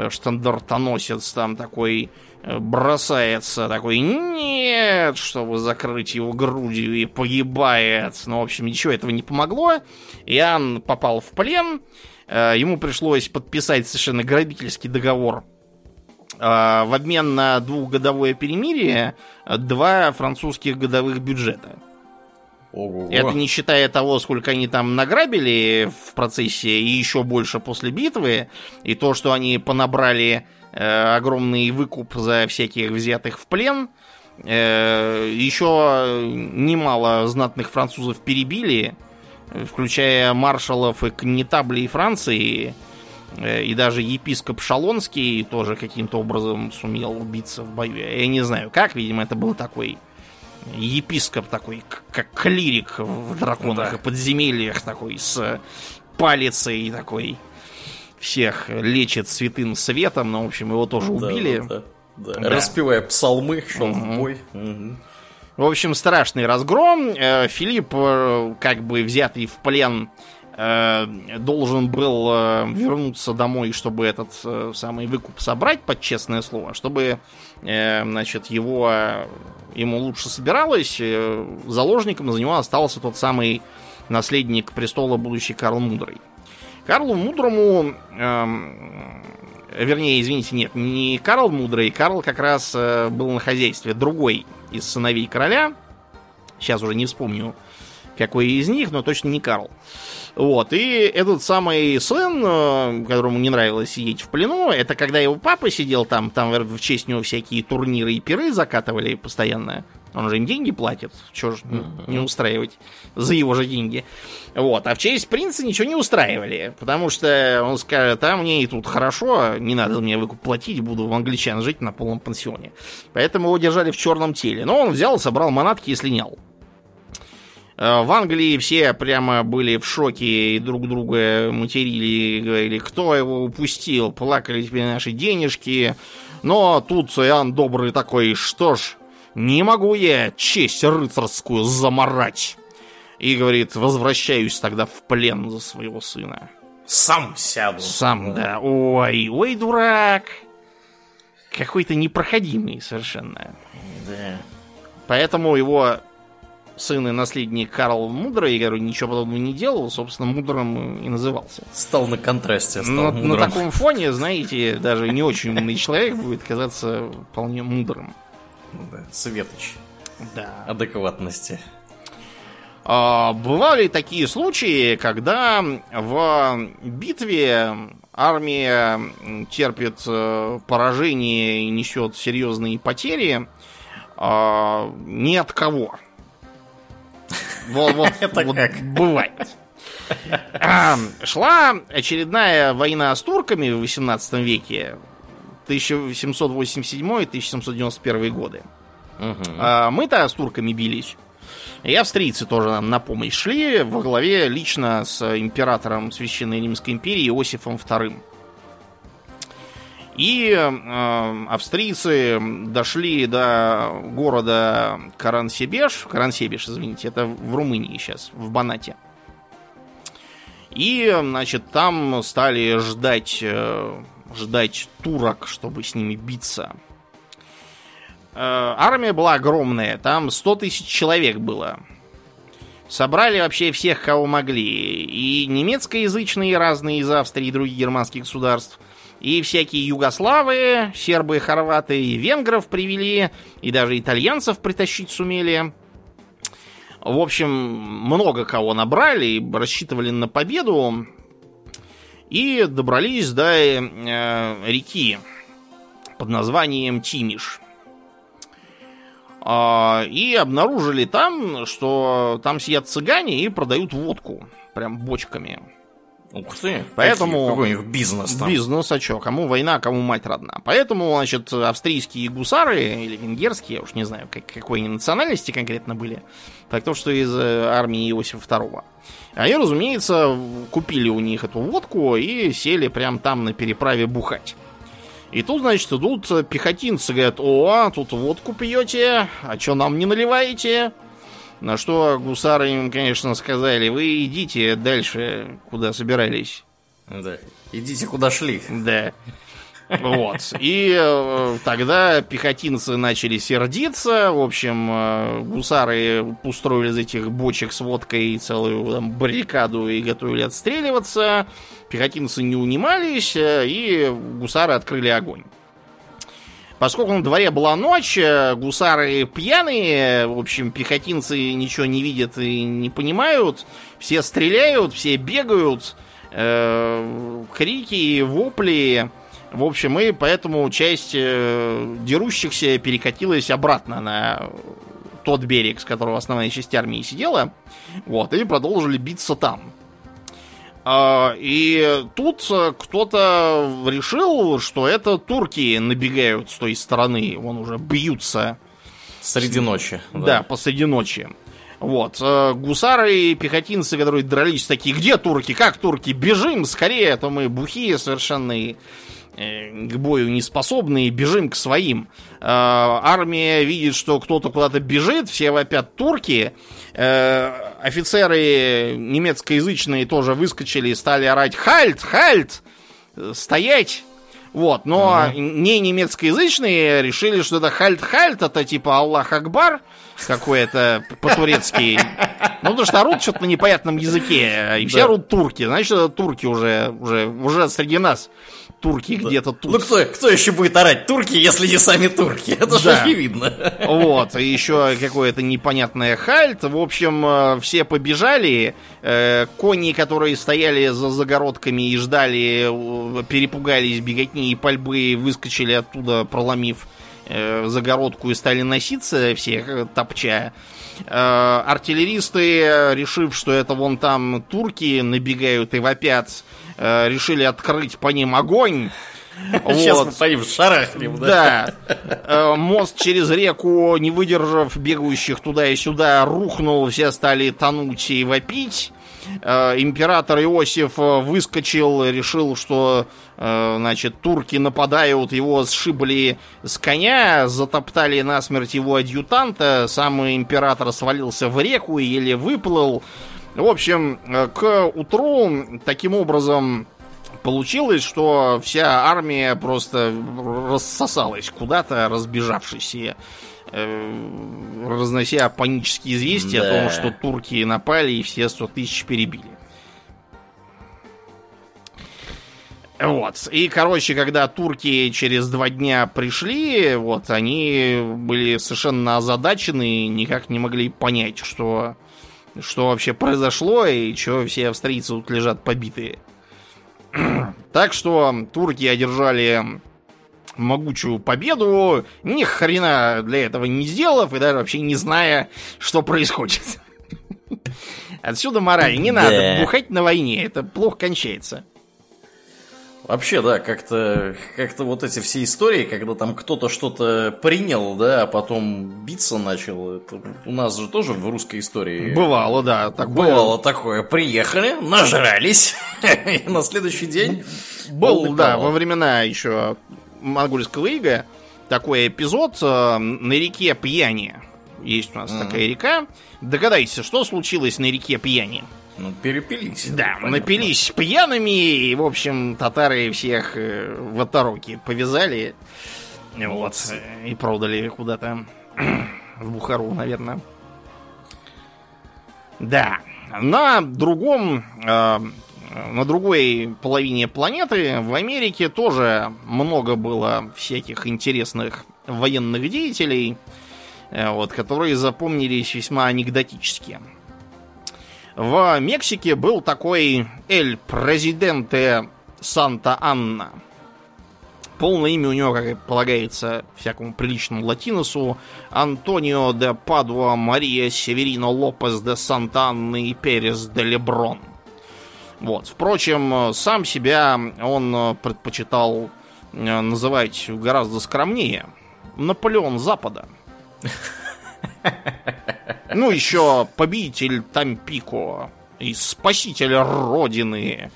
B: штандартоносец там такой бросается такой нет, чтобы закрыть его грудью и погибает. Ну, в общем, ничего этого не помогло. Иоанн попал в плен. Э, ему пришлось подписать совершенно грабительский договор э, в обмен на двухгодовое перемирие два французских годовых бюджета. Ого. Это не считая того, сколько они там награбили в процессе и еще больше после битвы, и то, что они понабрали э, огромный выкуп за всяких взятых в плен. Э, еще немало знатных французов перебили, включая маршалов и коннетаблей Франции, э, и даже епископ Шалонский тоже каким-то образом сумел убиться в бою. Я не знаю как, видимо, это был такой епископ такой, как клирик в драконах да. и подземельях такой, с палицей такой всех лечит святым светом, но, в общем, его тоже убили. Да,
A: да, да. Да. Распевая псалмы, шел угу. в бой.
B: Угу. В общем, страшный разгром. Э, Филипп, э, как бы взятый в плен, э, должен был вернуться домой, чтобы этот самый выкуп собрать, под честное слово, чтобы, значит, его ему лучше собиралось. Заложником за него остался тот самый наследник престола, будущий Карл Мудрый. Карлу Мудрому, эм, вернее, извините, нет, не Карл Мудрый, Карл как раз э, был на хозяйстве, другой из сыновей короля, сейчас уже не вспомню какой из них, но точно не Карл. Вот, и этот самый сын, э, которому не нравилось сидеть в плену, это когда его папа сидел там, там в честь него всякие турниры и пиры закатывали постоянно. Он же им деньги платит, чего же не устраивать за его же деньги. Вот, а в честь принца ничего не устраивали, потому что он скажет, а мне и тут хорошо, не надо мне выкуп платить, буду в англичан жить на полном пансионе. Поэтому его держали в черном теле. Но он взял, собрал манатки и слинял. Э, в Англии все прямо были в шоке и друг друга материли, говорили, кто его упустил, плакали тебе наши денежки. Но тут Иоанн Добрый такой, что ж, не могу я честь рыцарскую заморать. И говорит, возвращаюсь тогда в плен за своего сына.
A: Сам сяду.
B: Сам, да. Ой, ой, дурак. Какой-то непроходимый совершенно.
A: Да.
B: Поэтому его сын и наследник Карл Мудрый, я говорю, ничего подобного не делал, собственно, мудрым и назывался.
A: Стал на контрасте, стал
B: на,
A: мудрым.
B: на таком фоне, знаете, даже не очень умный человек будет казаться вполне мудрым.
A: Да, Светоч.
B: Да.
A: Адекватности.
B: А, бывали такие случаи, когда в битве армия терпит э, поражение и несет серьезные потери а, ни от кого. Вот, вот,
A: Это
B: вот
A: как?
B: бывает. А, шла очередная война с турками в 18 веке, 1787-1791 годы. А мы-то с турками бились. И австрийцы тоже нам на помощь шли во главе лично с императором Священной Римской империи Иосифом II. И э, австрийцы дошли до города Карансебеш, Карансебеш, извините, это в Румынии сейчас, в Банате. И, значит, там стали ждать, э, ждать турок, чтобы с ними биться. Э, армия была огромная, там 100 тысяч человек было. Собрали вообще всех, кого могли. И немецкоязычные разные из Австрии и других германских государств, и всякие югославы, сербы, хорваты, и венгров привели, и даже итальянцев притащить сумели. В общем, много кого набрали, и рассчитывали на победу. И добрались до э, реки под названием Тимиш. А, И обнаружили там, что там сидят цыгане и продают водку. Прям бочками.
A: Ух ты.
B: Поэтому-
A: Какой у них бизнес там.
B: Бизнес, а чё? Кому война, кому мать родна. Поэтому, значит, австрийские гусары, или венгерские, я уж не знаю, как, какой они национальности конкретно были, так то, что из э, армии Иосифа II. Они, разумеется, купили у них эту водку и сели прям там на переправе бухать. И тут, значит, идут пехотинцы, говорят, о, тут водку пьете, а чё нам не наливаете? На что гусары им, конечно, сказали, вы идите дальше, куда собирались.
A: Да. Идите куда шли.
B: Да. Вот. И э, тогда пехотинцы начали сердиться. В общем, э, гусары устроили из этих бочек с водкой целую там, баррикаду и готовили отстреливаться. Пехотинцы не унимались, э, и гусары открыли огонь. Поскольку на дворе была ночь, э, гусары пьяные, в общем, пехотинцы ничего не видят и не понимают, все стреляют, все бегают, э, крики, вопли. В общем, и поэтому часть э, дерущихся перекатилась обратно на тот берег, с которого основная часть армии сидела. Вот, и продолжили биться там. А, И тут э, кто-то решил, что это турки набегают с той стороны. Вон уже бьются
A: Среди ночи.
B: да, посреди ночи. Вот. э, Гусары и пехотинцы, которые дрались, такие, где турки? Как турки? Бежим скорее, а то мы бухие совершенно к бою не способные, бежим к своим. Э, Армия видит, что кто-то куда-то бежит, все вопят турки. Э, Офицеры немецкоязычные тоже выскочили и стали орать «Хальт! Хальт! Э, Стоять!» Вот, но не немецкоязычные решили, что это хальт-хальт, это типа Аллах Акбар какой-то по-турецки. Ну, потому что орут что-то на непонятном языке, и все орут турки. Значит, это турки уже, уже, уже среди нас турки где-то тут.
A: Ну кто, кто еще будет орать турки, если не сами турки? Это же
B: Да.
A: очевидно.
B: Вот, и еще какое-то непонятное хальт. В общем, э, все побежали. Э, Кони, которые стояли за загородками и ждали, э, перепугались беготни и пальбы, выскочили оттуда, проломив загородку и стали носиться всех, топча. Артиллеристы, решив, что это вон там турки набегают и вопят, э, решили открыть по ним огонь.
A: Сейчас
B: Вот.
A: мы по ним шарахнем, да?
B: Да. Э, Мост через реку, не выдержав бегающих туда и сюда, рухнул, все стали тонуть и вопить. Э, Император Иосиф выскочил, решил, что значит, турки нападают, его сшибли с коня, затоптали насмерть его адъютанта, сам император свалился в реку и еле выплыл. В общем, э, к утру таким образом Получилось, что вся армия просто рассосалась куда-то, разбежавшись и э, разнося панические известия
A: Да.
B: о том, что турки напали и все 100 тысяч перебили. Вот. И, короче, когда турки через два дня пришли, вот, они были совершенно озадачены и никак не могли понять, что, что вообще произошло и чего все австрийцы тут лежат побитые. Так что турки одержали могучую победу, ни хрена для этого не сделав и даже вообще не зная, что происходит. Отсюда мораль. Не надо бухать на войне, это плохо кончается.
A: Вообще, да, как-то как вот эти все истории, когда там кто-то что-то принял, да, а потом биться начал. это у нас же тоже в русской истории
B: Бывало, да. такое.
A: бывало такое. Приехали, нажрались, и на следующий день
B: Был, да, во времена еще монгольского ига такой эпизод э, на реке Пьяни. Есть у нас такая река. Догадайся, что случилось на реке Пьяни?
A: Ну, перепились.
B: Да,
A: понятно.
B: напились пьяными, и, в общем, татары всех э, в отороки повязали. Вот, э, и продали куда-то в Бухару, наверное. Да, на другом, э, на другой половине планеты, в Америке, тоже много было всяких интересных военных деятелей, э, вот, которые запомнились весьма анекдотически. В Мексике был такой Эль Президенте Санта-Анна. Полное имя у него, как и полагается всякому приличному латиносу, Антонио де Падуа Мария Северино Лопес де Санта-Анна и Перес де Леброн. Вот. Впрочем, сам себя он предпочитал э, называть гораздо скромнее. Наполеон Запада. Ну, еще победитель Тампико и спаситель Родины.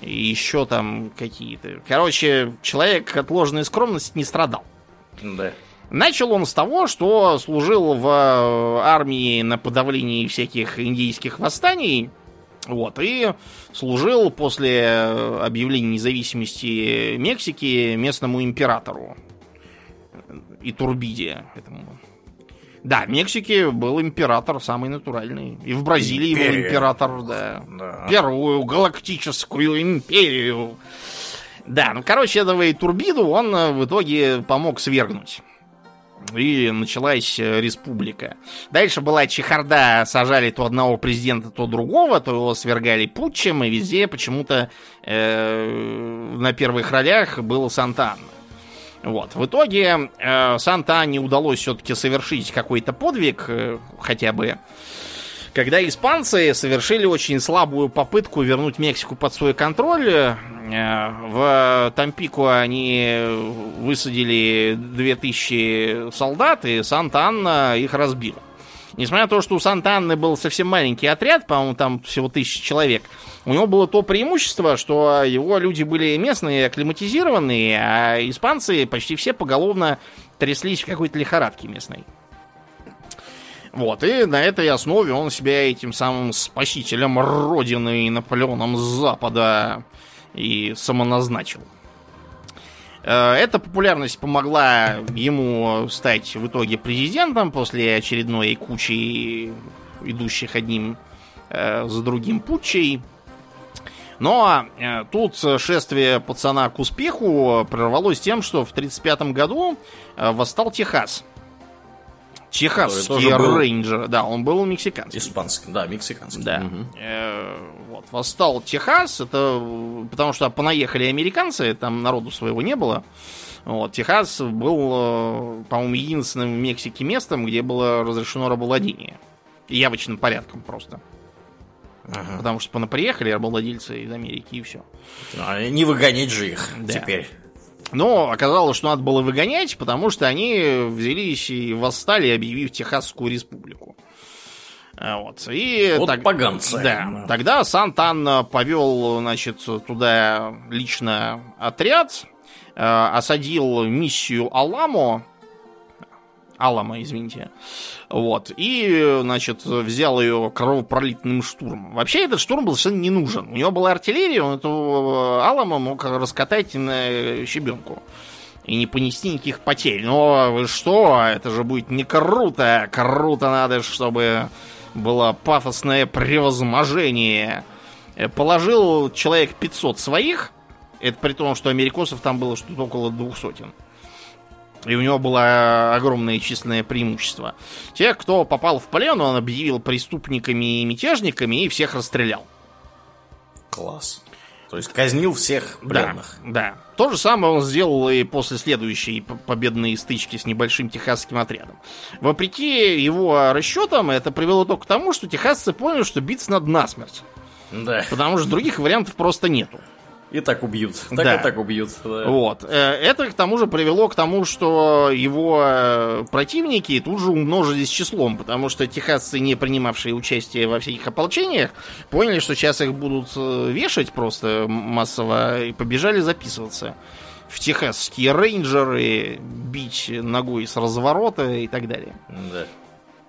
B: И еще там какие-то. Короче, человек от ложной скромности не страдал.
A: Да.
B: Начал он с того, что служил в э, армии на подавлении всяких индийских восстаний. Вот, и служил после э, объявления независимости Мексики местному императору. И Турбиде этому. Да, в Мексике был император самый натуральный. И в Бразилии был
A: Империя.
B: император, да.
A: Да.
B: Первую галактическую империю. Да, ну, короче, этого и Турбиду он э, в итоге помог свергнуть. И началась э, республика. Дальше была чехарда, сажали то одного президента, то другого, то его свергали путчем, и везде почему-то э, на первых ролях был Санта-Анна. Вот. В итоге э, Санта-Анне удалось все-таки совершить какой-то подвиг, э, хотя бы, когда испанцы совершили очень слабую попытку вернуть Мексику под свой контроль. Э, в Тампику они высадили 2000 солдат, и Санта-Анна их разбила. Несмотря на то, что у Санта-Анны был совсем маленький отряд, по-моему, там всего тысяча человек, у него было то преимущество, что его люди были местные, акклиматизированные, а испанцы почти все поголовно тряслись в какой-то лихорадке местной. Вот, и на этой основе он себя этим самым спасителем Родины и Наполеоном Запада и самоназначил. Э, Эта популярность помогла ему стать в итоге президентом после очередной кучи идущих одним э, за другим путчей. Но э, тут шествие пацана к успеху прервалось тем, что в 1935 году восстал Техас. Техасский
A: был...
B: рейнджер. Да, он был мексиканский.
A: Испанский, да, мексиканский.
B: Да. Угу. Э, вот, восстал Техас, это потому что понаехали американцы, там народу своего не было. Вот, Техас был, э, по-моему, единственным в Мексике местом, где было разрешено рабовладение. Явочным порядком просто. Ага. Потому что понаpriехали рабовладельцы из Америки и все.
A: А не выгонять же их да. теперь.
B: Но оказалось, что надо было выгонять, потому что они взялись и восстали, объявив Техасскую республику. А, вот. И
A: вот так, поганцы.
B: Да. Тогда Сантан повел, значит, туда лично отряд, э, осадил миссию Аламо, Алама, извините. Вот. И, значит, взял ее кровопролитным штурмом. Вообще этот штурм был совершенно не нужен. У него была артиллерия, он эту э, Алама мог раскатать на щебенку. И не понести никаких потерь. Но вы что, это же будет не круто. Круто надо, чтобы было пафосное превозможение. Э, положил человек 500 своих. Это при том, что америкосов там было что-то около двух сотен. И у него было огромное численное преимущество. Тех, кто попал в плен, он объявил преступниками и мятежниками и всех расстрелял.
A: Класс. То есть казнил всех пленных.
B: Да, да. То же самое он сделал и после следующей победной стычки с небольшим техасским отрядом. Вопреки его расчетам, это привело только к тому, что техасцы поняли, что биться надо насмерть.
A: Да.
B: Потому что других вариантов просто нету.
A: И так убьют.
B: Так да. и
A: так убьют.
B: Да. Вот. Э, это к тому же привело к тому, что его э, противники тут же умножились числом, потому что техасцы, не принимавшие участие во всяких ополчениях, поняли, что сейчас их будут э, вешать просто массово, и побежали записываться в техасские рейнджеры, бить ногой с разворота и так далее.
A: Да.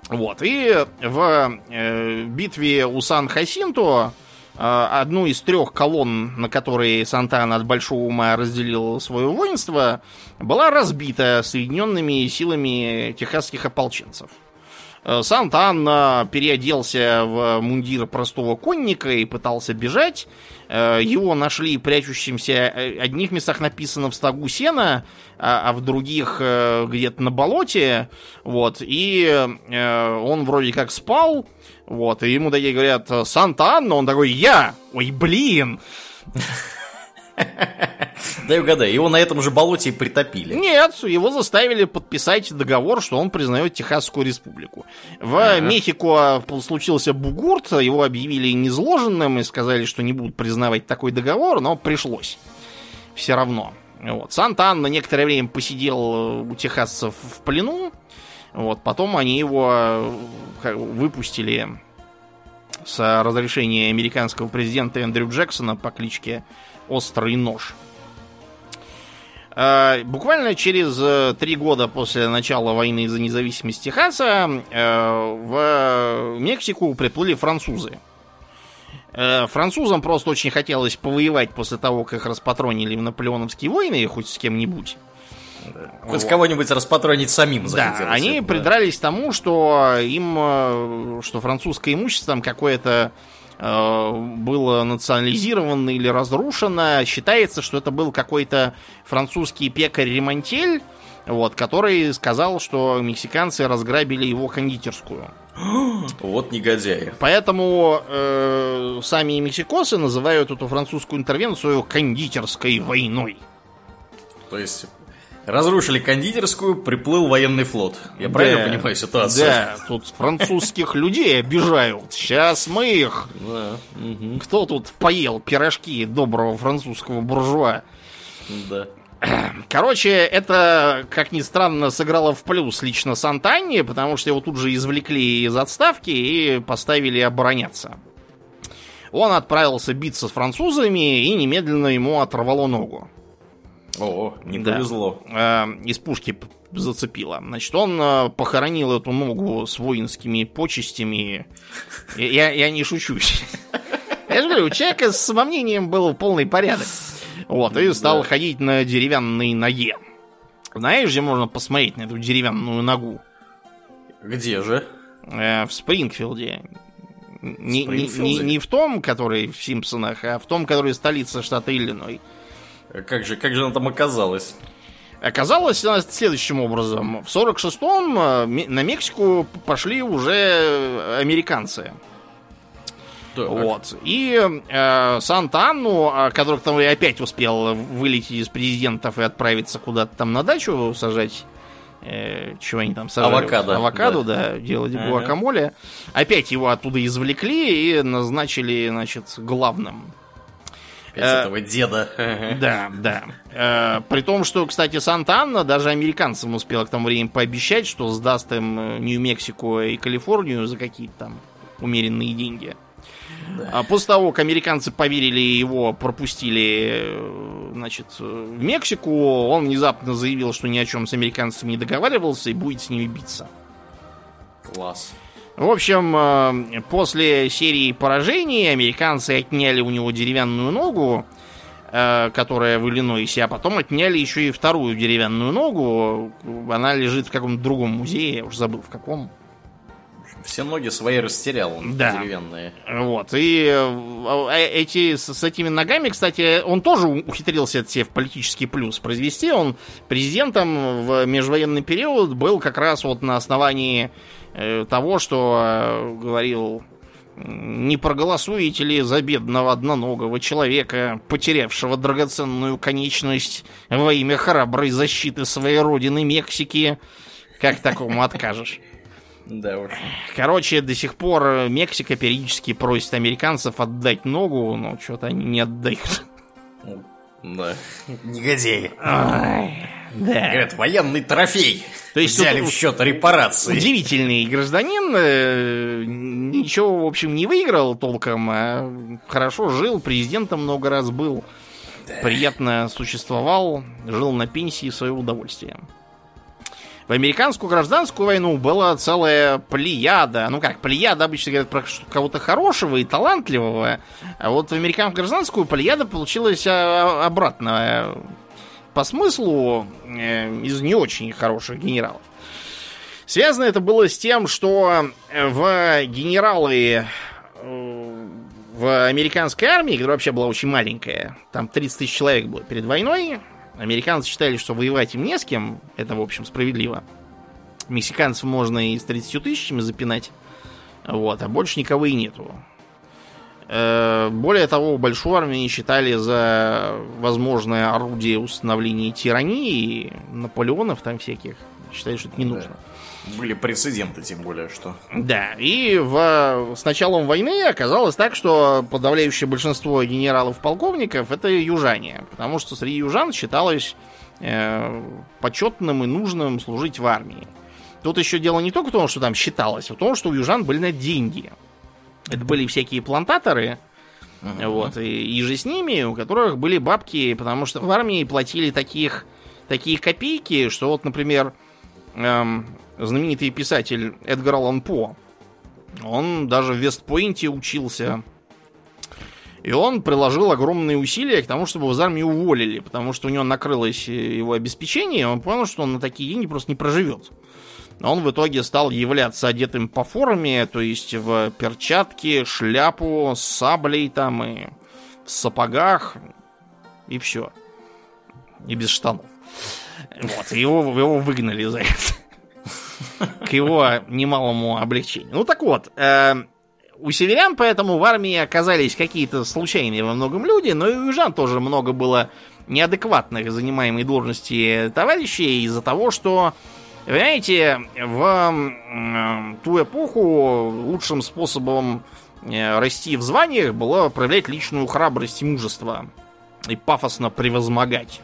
B: Вот. И в э, битве у Сан-Хасинто одну из трех колонн, на которые Сантана от большого ума разделил свое воинство, была разбита соединенными силами техасских ополченцев. Э, Сантана переоделся в мундир простого конника и пытался бежать. Э, его нашли прячущимся. В одних местах написано в стогу сена, а, а в других где-то на болоте. Вот. И он вроде как спал. Вот, и ему такие говорят, Санта-Анна, он такой, я! Ой, блин!
A: Дай угадай, его на этом же болоте и притопили.
B: Нет, его заставили подписать договор, что он признает Техасскую республику. В ага. Мехико случился бугурт, его объявили незложенным и сказали, что не будут признавать такой договор, но пришлось. Все равно. Вот. Санта-Анна некоторое время посидел у техасцев в плену, вот, потом они его э, выпустили с разрешения американского президента Эндрю Джексона по кличке Острый Нож. Э, буквально через э, три года после начала войны за независимость Техаса в Мексику приплыли французы. Французам просто очень хотелось повоевать после того, как их распатронили в наполеоновские войны, хоть с кем-нибудь.
A: Да. Хоть вот. кого-нибудь распатронить самим
B: захотелось. Да, они да. придрались к тому, что им, э, что французское имущество там какое-то э, было национализировано или разрушено. Считается, что это был какой-то французский пекарь-ремонтель, вот, который сказал, что мексиканцы разграбили его кондитерскую.
A: Вот негодяи.
B: Поэтому э, сами мексикосы называют эту французскую интервенцию кондитерской войной.
A: То есть Разрушили кондитерскую, приплыл военный флот. Я да, правильно понимаю ситуацию?
B: Да, тут французских людей обижают. Сейчас мы их...
A: Да.
B: Угу. Кто тут поел пирожки доброго французского буржуа?
A: Да.
B: Короче, это, как ни странно, сыграло в плюс лично Сантанне, потому что его тут же извлекли из отставки и поставили обороняться. Он отправился биться с французами, и немедленно ему оторвало ногу.
A: О, не да. повезло.
B: Э, из пушки зацепило. Значит, он э, похоронил эту ногу с воинскими почестями. Я, я не шучусь. Я же говорю, у человека с самомнением был полный порядок. Вот, и стал да. ходить на деревянной ноге. Знаешь, где можно посмотреть на эту деревянную ногу?
A: Где же?
B: Э, в Спрингфилде. Не, не, не, не в том, который в Симпсонах, а в том, который столица штата Иллиной.
A: Как же, как же она там оказалась?
B: Оказалось она следующим образом. В 46-м э, на Мексику пошли уже американцы. Так. Вот. И э, Санта-Анну, который там и опять успел вылететь из президентов и отправиться куда-то там на дачу сажать э, чего они там сажали?
A: Авокадо.
B: Авокадо, да, да делать ага. гуакамоле. Опять его оттуда извлекли и назначили, значит, главным.
A: Опять э, этого деда.
B: Да, да. Э, при том, что, кстати, Санта-Анна даже американцам успела к тому времени пообещать, что сдаст им э, Нью-Мексико и Калифорнию за какие-то там умеренные деньги. Да. А после того, как американцы поверили его, пропустили значит, в Мексику, он внезапно заявил, что ни о чем с американцами не договаривался и будет с ними биться.
A: Класс.
B: В общем, э, после серии поражений американцы отняли у него деревянную ногу, э, которая в Иллинойсе, а потом отняли еще и вторую деревянную ногу. Она лежит в каком-то другом музее, я уже забыл в каком.
A: Все ноги свои растерял он,
B: да.
A: деревянные.
B: Вот, и э, э, эти, с, с этими ногами, кстати, он тоже ухитрился это себе в политический плюс произвести. Он президентом в межвоенный период был как раз вот на основании того, что говорил не проголосуете ли за бедного одноногого человека, потерявшего драгоценную конечность во имя храброй защиты своей родины Мексики? Как такому откажешь?
A: Да уж.
B: Короче, до сих пор Мексика периодически просит американцев отдать ногу, но что-то они не отдают.
A: Да. Негодяи.
B: Ой, да.
A: Говорят, военный трофей. То есть Взяли в счет репарации.
B: Удивительный гражданин. Э, ничего, в общем, не выиграл толком, а хорошо жил, президентом много раз был. Да. Приятно существовал, жил на пенсии в свое удовольствие. В американскую гражданскую войну была целая плеяда. Ну как, плеяда обычно говорят про кого-то хорошего и талантливого. А вот в американскую гражданскую плеяда получилась а, обратная по смыслу э, из не очень хороших генералов. Связано это было с тем, что в генералы э, в американской армии, которая вообще была очень маленькая, там 30 тысяч человек было перед войной, Американцы считали, что воевать им не с кем. Это, в общем, справедливо. Мексиканцев можно и с 30 тысячами запинать. Вот, а больше никого и нету. Э, более того, большую армию считали за возможное орудие установления тирании, Наполеонов там всяких. Считали, что это не нужно. Да.
A: Были прецеденты, тем более, что...
B: Да, и в, с началом войны оказалось так, что подавляющее большинство генералов-полковников это южане, потому что среди южан считалось э, почетным и нужным служить в армии. Тут еще дело не только в том, что там считалось, а в том, что у южан были на деньги. Это были всякие плантаторы, uh-huh. вот, и, и же с ними, у которых были бабки, потому что в армии платили таких, такие копейки, что вот, например, эм, знаменитый писатель Эдгар Аллан По. Он даже в Вестпойнте учился. И он приложил огромные усилия к тому, чтобы его из армии уволили, потому что у него накрылось его обеспечение, и он понял, что он на такие деньги просто не проживет. Он в итоге стал являться одетым по форме, то есть в перчатки, шляпу, саблей там и в сапогах, и все. И без штанов. Вот, его, его выгнали за это к его немалому облегчению. Ну так вот, э, у северян поэтому в армии оказались какие-то случайные во многом люди, но и у южан тоже много было неадекватных занимаемой должности товарищей из-за того, что, понимаете, в ту эпоху лучшим способом э, расти в званиях было проявлять личную храбрость и мужество и пафосно превозмогать.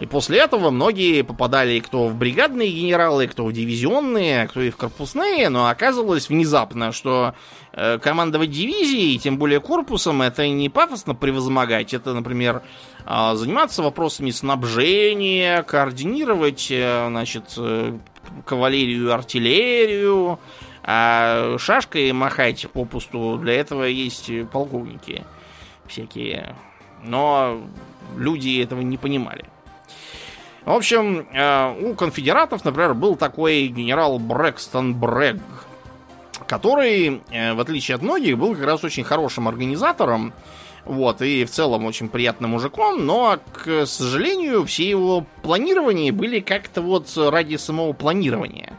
B: И после этого многие попадали кто в бригадные генералы, кто в дивизионные, кто и в корпусные, но оказывалось внезапно, что э, командовать дивизией, тем более корпусом, это не пафосно превозмогать, это, например, э, заниматься вопросами снабжения, координировать, э, значит, э, кавалерию артиллерию, а шашкой махать попусту, для этого есть полковники всякие. Но люди этого не понимали. В общем, э, у конфедератов, например, был такой генерал Брэкстон Брэгг. который, в отличие от многих, был как раз очень хорошим организатором, вот, и в целом очень приятным мужиком, но, к сожалению, все его планирования были как-то вот ради самого планирования.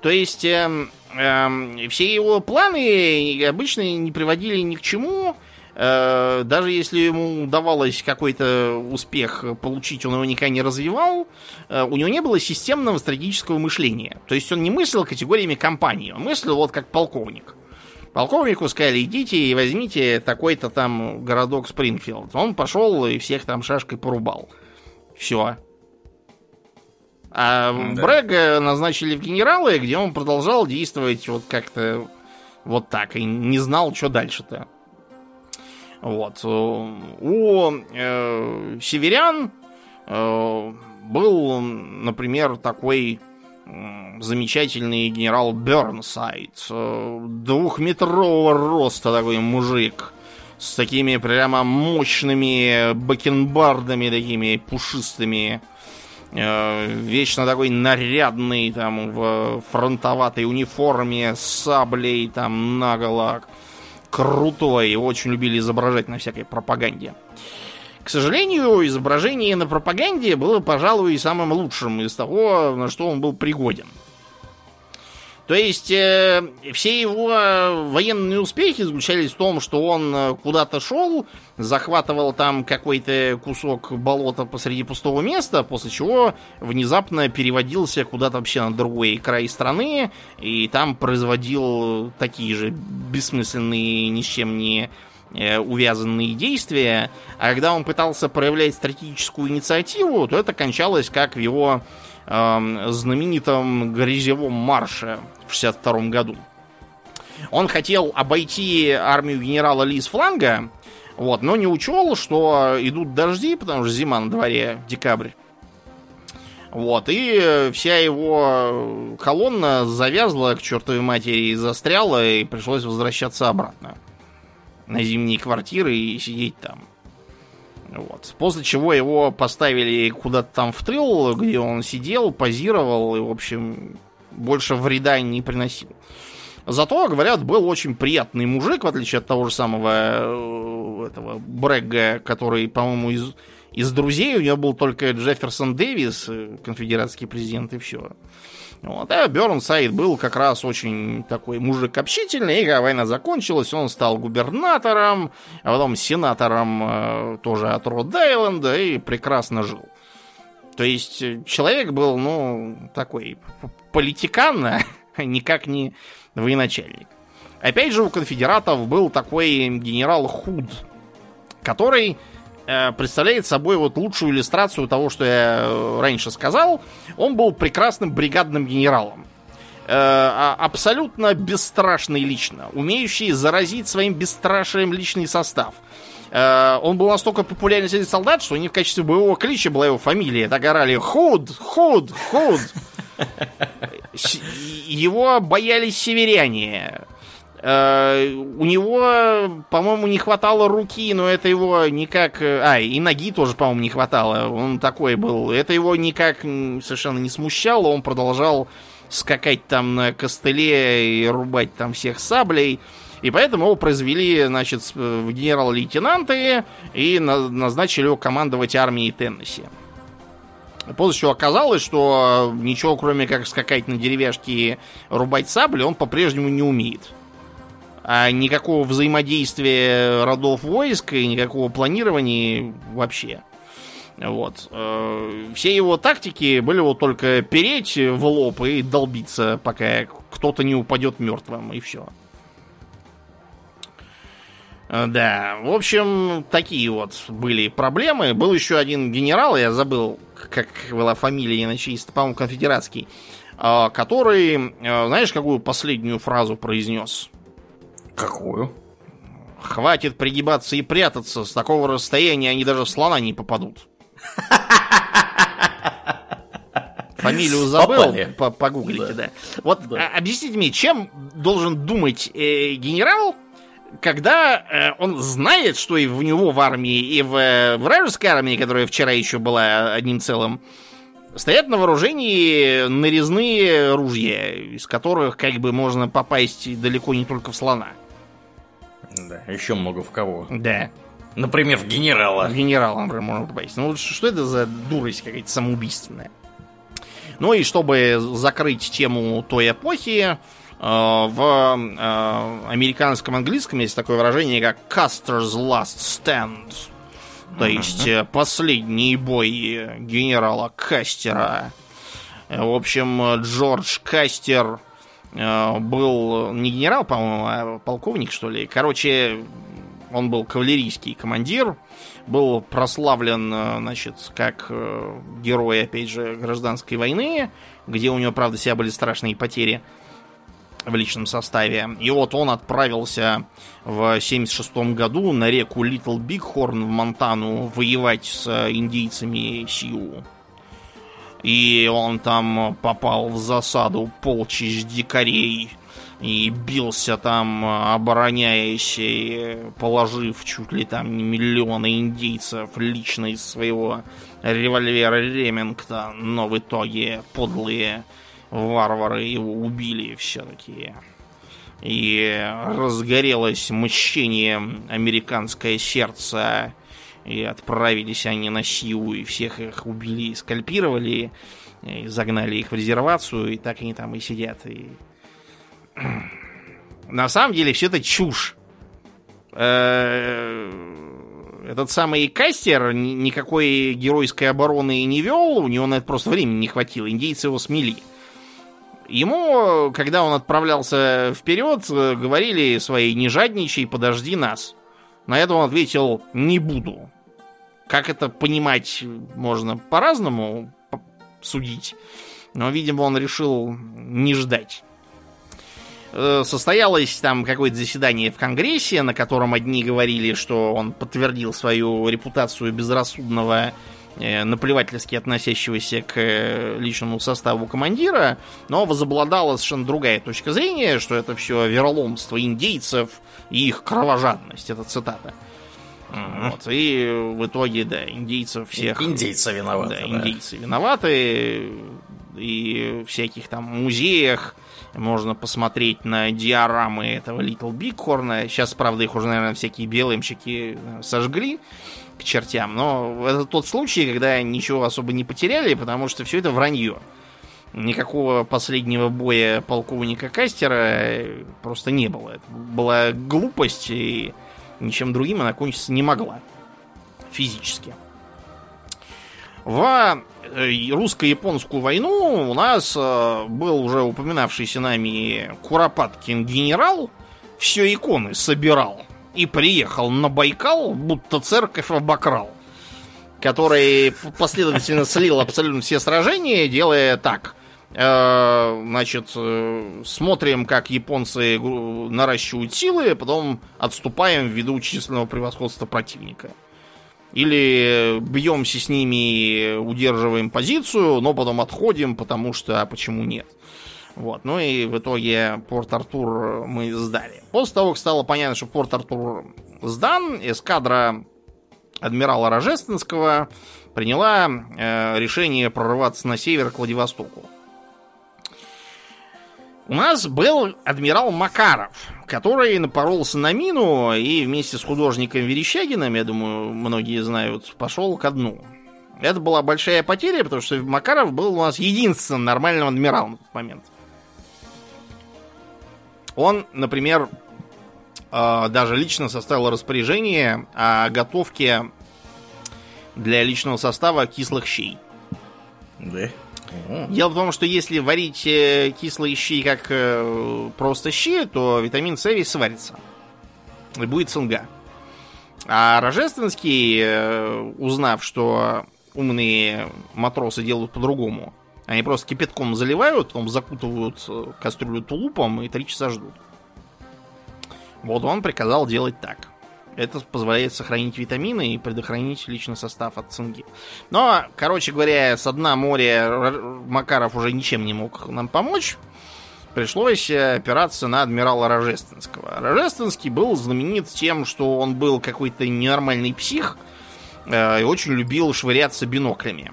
B: То есть, э, э, все его планы обычно не приводили ни к чему, э, даже если ему удавалось какой-то успех получить, он его никогда не развивал, э, у него не было системного стратегического мышления. То есть он не мыслил категориями компании, он мыслил вот как полковник. Полковнику сказали, идите и возьмите такой-то там городок Спрингфилд. Он пошел и всех там шашкой порубал. Все. А да. Брэга назначили в генералы, где он продолжал действовать вот как-то вот так. И не знал, что дальше-то. Вот. У э, северян э, был, например, такой замечательный генерал Бернсайд. Э, двухметрового роста такой мужик. С такими прямо мощными бакенбардами, такими пушистыми. Э, вечно такой нарядный, там, в фронтоватой униформе, с саблей, там, наголо. Крутой. Его очень любили изображать на всякой пропаганде. К сожалению, изображение на пропаганде было, пожалуй, самым лучшим из того, на что он был пригоден. То есть э, все его военные успехи заключались в том, что он э, куда-то шел, захватывал там какой-то кусок болота посреди пустого места, после чего внезапно переводился куда-то вообще на другой край страны и там производил такие же бессмысленные, ни с чем не Э, увязанные действия, а когда он пытался проявлять стратегическую инициативу, то это кончалось как в его э, знаменитом грязевом марше в 62 году. Он хотел обойти армию генерала Ли с фланга, вот, но не учел, что идут дожди, потому что зима на дворе, декабрь. Вот, и вся его колонна завязла к чертовой матери и застряла, и пришлось возвращаться обратно на зимние квартиры и сидеть там. Вот. После чего его поставили куда-то там в тыл, где он сидел, позировал и, в общем, больше вреда не приносил. Зато, говорят, был очень приятный мужик, в отличие от того же самого э, этого Брэга, который, по-моему, из, из друзей у него был только Джефферсон Дэвис, э, конфедератский президент, и все. Вот. А Бернсайд был как раз очень такой мужик общительный, и когда война закончилась, он стал губернатором, а потом сенатором э, тоже от Род-Айленда и прекрасно жил. То есть э, человек был, ну, такой политикан, а никак не военачальник. Опять же, у конфедератов был такой генерал Худ, который представляет собой вот лучшую иллюстрацию того, что я э, раньше сказал. Он был прекрасным бригадным генералом. Э, а, абсолютно бесстрашный лично, умеющий заразить своим бесстрашием личный состав. Он был настолько популярен среди солдат, что они в качестве боевого клича была его фамилия. Так орали «Худ! Худ! Худ!» Его боялись северяне. Э, у него, по-моему, не хватало руки, но это его никак... Э, а, и ноги тоже, по-моему, не хватало. Он такой был. Это его никак совершенно не смущало. Он продолжал скакать там на костыле и рубать там всех саблей. И поэтому его произвели, значит, в генерал-лейтенанты и назначили его командовать армией Теннесси. После чего оказалось, что ничего, кроме как скакать на деревяшке и рубать сабли, он по-прежнему не умеет а никакого взаимодействия родов войск и никакого планирования вообще. Вот. Э, все его тактики были вот только переть в лоб и долбиться, пока кто-то не упадет мертвым, и все. Э, да, в общем, такие вот были проблемы. Был еще один генерал, я забыл, как была фамилия, иначе, по-моему, конфедератский, э, который, знаешь, какую последнюю фразу произнес?
A: Какую?
B: Хватит пригибаться и прятаться. С такого расстояния они даже в слона не попадут. Фамилию забыл, погуглите, да. Вот да. А, объясните мне, чем должен думать э, генерал, когда э, он знает, что и в него в армии, и в э, вражеской армии, которая вчера еще была одним целым, стоят на вооружении нарезные ружья, из которых как бы можно попасть далеко не только в слона.
A: Да, еще много в кого.
B: Да.
A: Например, в генерала.
B: В генерала, например, можно попасть. Ну, что это за дурость какая-то самоубийственная? Ну и чтобы закрыть тему той эпохи, в э, американском английском есть такое выражение, как Custer's Last Stand. То есть э, последний бой генерала Кастера. В общем, Джордж Кастер э, был не генерал, по-моему, а полковник, что ли. Короче, он был кавалерийский командир, был прославлен, значит, как герой, опять же, гражданской войны, где у него, правда, себя были страшные потери в личном составе. И вот он отправился в 76 году на реку Литл Бигхорн в Монтану воевать с индейцами Сиу. И он там попал в засаду полчищ дикарей и бился там, обороняясь, и положив чуть ли там не миллионы индейцев лично из своего револьвера Ремингтон, но в итоге подлые варвары его убили все-таки. И разгорелось мщением американское сердце. И отправились они на Сиу, и всех их убили и скальпировали, и загнали их в резервацию, и так они там и сидят. И... На самом деле все это чушь. Э, этот самый Кастер никакой геройской обороны не вел, у него на это просто времени не хватило, индейцы его смели. Ему, когда он отправлялся вперед, говорили свои «не жадничай, подожди нас». На это он ответил «не буду». Как это понимать можно по-разному судить, но, видимо, он решил не ждать. Э, состоялось там какое-то заседание в Конгрессе, на котором одни говорили, что он подтвердил свою репутацию безрассудного наплевательски относящегося к э, личному составу командира, но возобладала совершенно другая точка зрения, что это все вероломство индейцев и их кровожадность. Это цитата. Mm-hmm. Вот, и в итоге, да, индейцев всех...
A: Индейцы виноваты.
B: Да, да, индейцы виноваты. И в всяких там музеях можно посмотреть на диорамы этого Little Bighorn. Сейчас, правда, их уже, наверное, всякие белымщики э, сожгли чертям. Но это тот случай, когда ничего особо не потеряли, потому что все это вранье. Никакого последнего боя полковника Кастера просто не было. Это была глупость, и ничем другим она кончиться не могла. Физически. В э, русско-японскую войну у нас э, был уже упоминавшийся нами Куропаткин генерал, все иконы собирал и приехал на Байкал, будто церковь обокрал. Который последовательно слил абсолютно все сражения, делая так. Э, значит, э, смотрим, как японцы наращивают силы, а потом отступаем ввиду численного превосходства противника. Или бьемся с ними, удерживаем позицию, но потом отходим, потому что а почему нет? Вот. Ну и в итоге Порт-Артур мы сдали. После того, как стало понятно, что Порт-Артур сдан, эскадра адмирала Рожественского приняла э, решение прорываться на север к Владивостоку. У нас был адмирал Макаров, который напоролся на мину и вместе с художником Верещагиным, я думаю, многие знают, пошел ко дну. Это была большая потеря, потому что Макаров был у нас единственным нормальным адмиралом в тот момент. Он, например, э, даже лично составил распоряжение о готовке для личного состава кислых щей.
A: Да.
B: Дело в том, что если варить э, кислые щи как э, просто щи, то витамин С весь сварится. И будет цинга. А Рожественский, узнав, что умные матросы делают по-другому, они просто кипятком заливают, потом закутывают э, кастрюлю тулупом и три часа ждут. Вот он приказал делать так. Это позволяет сохранить витамины и предохранить личный состав от цинги. Но, короче говоря, с дна моря Макаров уже ничем не мог нам помочь. Пришлось опираться на адмирала Рожественского. Рожественский был знаменит тем, что он был какой-то ненормальный псих э, и очень любил швыряться биноклями.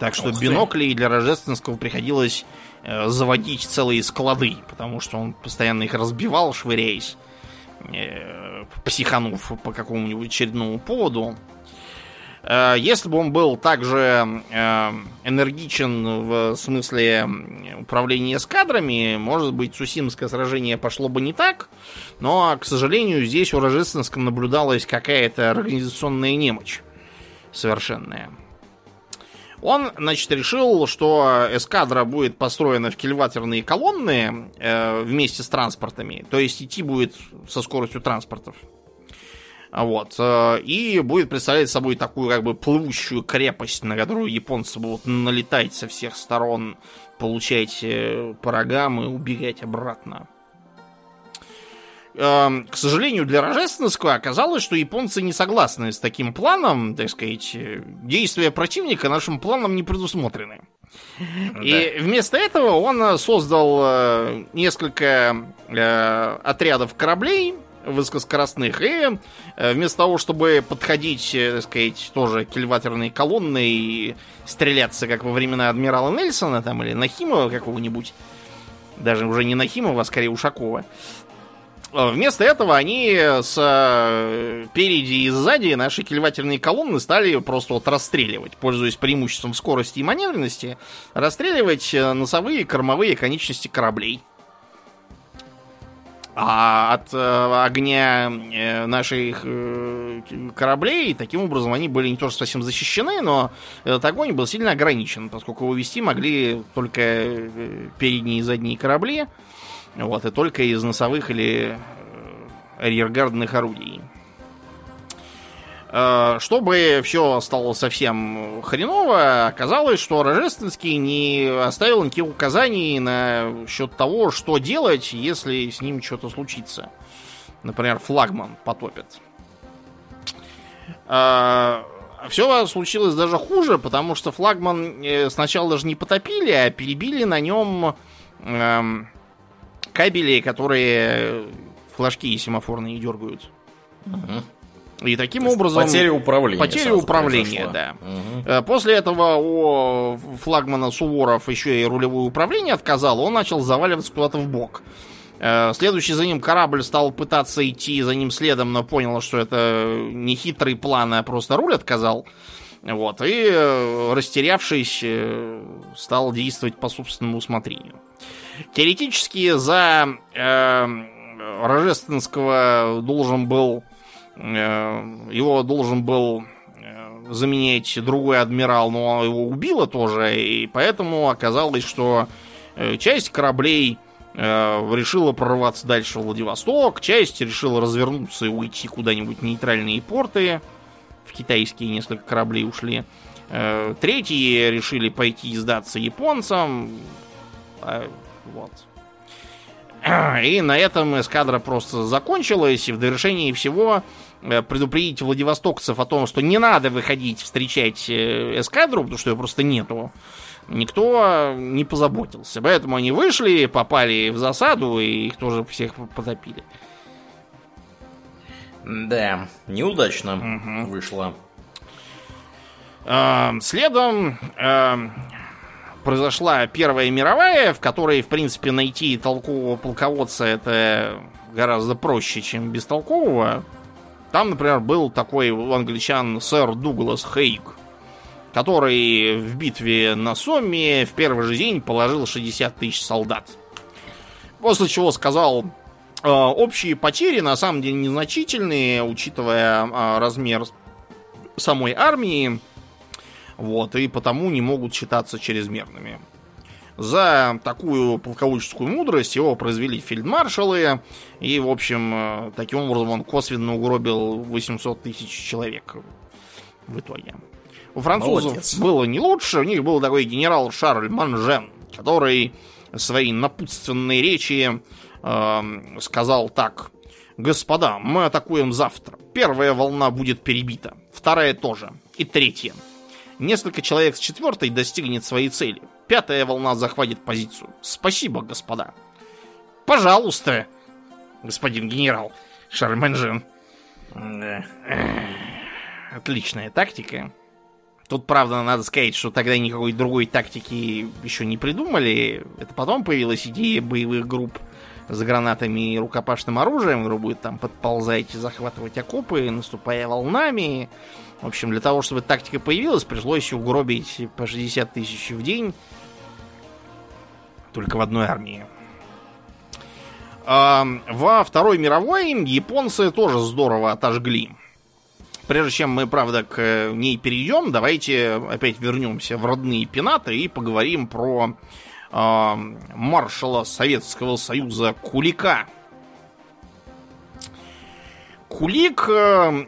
B: Так что
A: Ух ты.
B: биноклей для Рождественского приходилось э, заводить целые склады, потому что он постоянно их разбивал, швыряясь, э, психанув по какому-нибудь очередному поводу. Э, Если бы он был также э, энергичен в смысле управления эскадрами, может быть, Сусимское сражение пошло бы не так, но, к сожалению, здесь у Рождественском наблюдалась какая-то организационная немощь совершенная. Он, значит, решил, что эскадра будет построена в кильватерные колонны э, вместе с транспортами, то есть идти будет со скоростью транспортов. Вот. э, И будет представлять собой такую как бы плывущую крепость, на которую японцы будут налетать со всех сторон, получать э, по рогам и убегать обратно. Эм, К сожалению, для Рождественского оказалось, что японцы не согласны с таким планом, так сказать, э, действия противника нашим планом не предусмотрены. И вместо этого он э, создал э, несколько отрядов кораблей высокоскоростных, и вместо того, чтобы подходить, так сказать, тоже кильватерные колонны и стреляться, как во времена адмирала Нельсона там, или Нахимова какого-нибудь, даже уже не Нахимова, а скорее Ушакова, Вместо этого они с э, переди и сзади наши кильватерные колонны стали просто вот расстреливать, пользуясь преимуществом скорости и маневренности, расстреливать э, носовые кормовые конечности кораблей. А от э, огня э, наших э, кораблей таким образом они были не то что совсем защищены, но этот огонь был сильно ограничен, поскольку его могли только э, передние и задние корабли. Вот, и только из носовых или э, арьергардных орудий. Э, Чтобы все стало совсем хреново, оказалось, что Рожественский не оставил никаких указаний на счет того, что делать, если с ним что-то случится. Например, флагман потопит. Все случилось даже хуже, потому что флагман э, сначала даже не потопили, а перебили на нем эм, кабели, которые флажки семафорные дергают. И таким образом...
A: Потеря управления.
B: Потеря управления,
A: произошла.
B: да. Э, После этого у флагмана Суворов еще и рулевое управление отказал, он начал заваливаться куда-то в бок. Э, Следующий за ним корабль стал пытаться идти за ним следом, но понял, что это не хитрый план, а просто руль отказал. Вот, и э, растерявшись, э, стал действовать по собственному усмотрению. Теоретически за э, Рожественского должен был э, его должен был э, заменять другой адмирал, но его убило тоже, и поэтому оказалось, что э, часть кораблей э, решила прорваться дальше в Владивосток, часть решила развернуться и уйти куда-нибудь в нейтральные порты. В китайские несколько кораблей ушли. Э, Третьи решили пойти и сдаться японцам. А, Вот. И на этом эскадра просто закончилась, и в довершении всего э, предупредить владивостокцев о том, что не надо выходить встречать э, эскадру, потому что ее просто нету, никто не позаботился. Поэтому они вышли, попали в засаду, и их тоже всех потопили.
A: Да, неудачно
B: Мгм.
A: вышло.
B: Э, Следом э, произошла Первая мировая, в которой, в принципе, найти толкового полководца это гораздо проще, чем бестолкового. Там, например, был такой у англичан сэр Дуглас Хейг, который в битве на Сомме в первый же день положил 60 тысяч солдат. После чего сказал, э, общие потери на самом деле незначительные, учитывая э, размер самой армии. Вот, и потому не могут считаться чрезмерными. За такую полководческую мудрость его произвели фельдмаршалы, и, в общем, э, таким образом он косвенно угробил 800 тысяч человек в итоге. У французов
A: Молодец.
B: было не лучше, у них был такой генерал Шарль Манжен, который своей напутственной речи эм, сказал так. Господа, мы атакуем завтра. Первая волна будет перебита, вторая тоже, и третья. Несколько человек с четвертой достигнет своей цели. Пятая волна захватит позицию. Спасибо, господа. Пожалуйста, господин генерал.
A: Да.
B: Отличная тактика. Тут, правда, надо сказать, что тогда никакой другой тактики еще не придумали. Это потом появилась идея боевых групп с гранатами и рукопашным оружием, грубо будет там подползать и захватывать окопы, наступая волнами. В общем, для того, чтобы тактика появилась, пришлось угробить по 60 тысяч в день только в одной армии. Во Второй мировой японцы тоже здорово отожгли. Прежде чем мы, правда, к ней перейдем, давайте опять вернемся в родные пенаты и поговорим про э, маршала Советского Союза Кулика. Кулик э,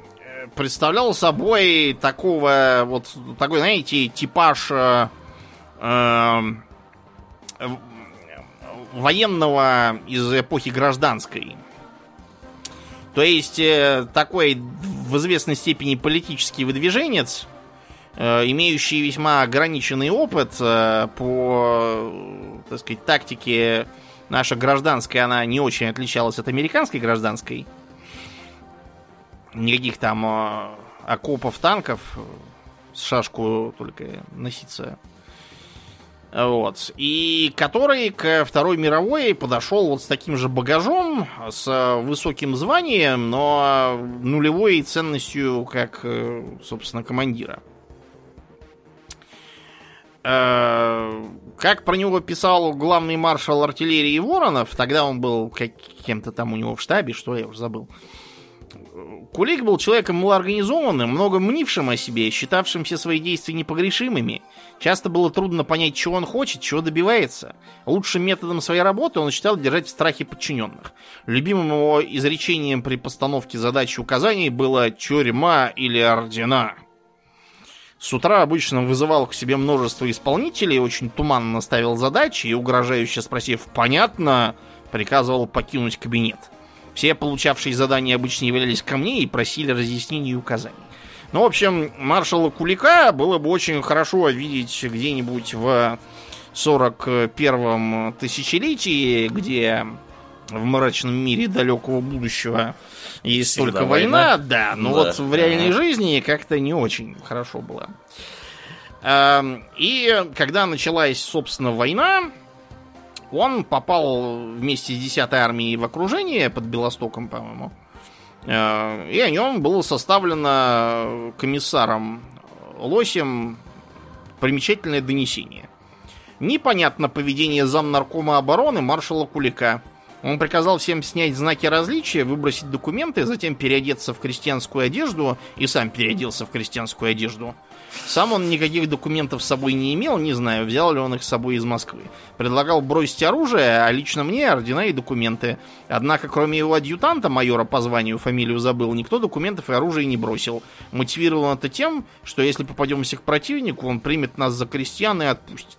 B: представлял собой такого вот такой, знаете, типаж э, э, военного из эпохи гражданской. То есть э, такой в известной степени политический выдвиженец, э, имеющий весьма ограниченный опыт э, по, так сказать, тактике наша гражданская, она не очень отличалась от американской гражданской. Никаких там окопов, танков, с шашку только носиться вот. И который к Второй мировой подошел вот с таким же багажом, с высоким званием, но нулевой ценностью, как, э, собственно, командира. Э, как про него писал главный маршал артиллерии Воронов, тогда он был кем-то там у него в штабе, что я уже забыл. Кулик был человеком малоорганизованным, много мнившим о себе, считавшим все свои действия непогрешимыми. Часто было трудно понять, чего он хочет, чего добивается. Лучшим методом своей работы он считал держать в страхе подчиненных. Любимым его изречением при постановке задач и указаний было «тюрьма» или «ордена». С утра обычно вызывал к себе множество исполнителей, очень туманно ставил задачи и, угрожающе спросив «понятно», приказывал покинуть кабинет. Все получавшие задания обычно являлись ко мне и просили разъяснений и указаний. Ну, в общем, маршала Кулика было бы очень хорошо видеть где-нибудь в 41-м тысячелетии, где в мрачном мире далекого будущего есть Всегда только война, война, да, но да. вот в реальной ага. жизни как-то не очень хорошо было. И когда началась, собственно, война, он попал вместе с 10-й армией в окружение под Белостоком, по-моему. Э, и о нем было составлено комиссаром Лосем примечательное донесение. Непонятно поведение замнаркома обороны маршала Кулика. Он приказал всем снять знаки различия, выбросить документы, затем переодеться в крестьянскую одежду и сам переоделся в крестьянскую одежду – сам он никаких документов с собой не имел, не знаю, взял ли он их с собой из Москвы. Предлагал бросить оружие, а лично мне ордена и документы. Однако, кроме его адъютанта, майора по званию, фамилию забыл, никто документов и оружия не бросил. Мотивировал это тем, что если попадемся к противнику, он примет нас за крестьян и отпустит.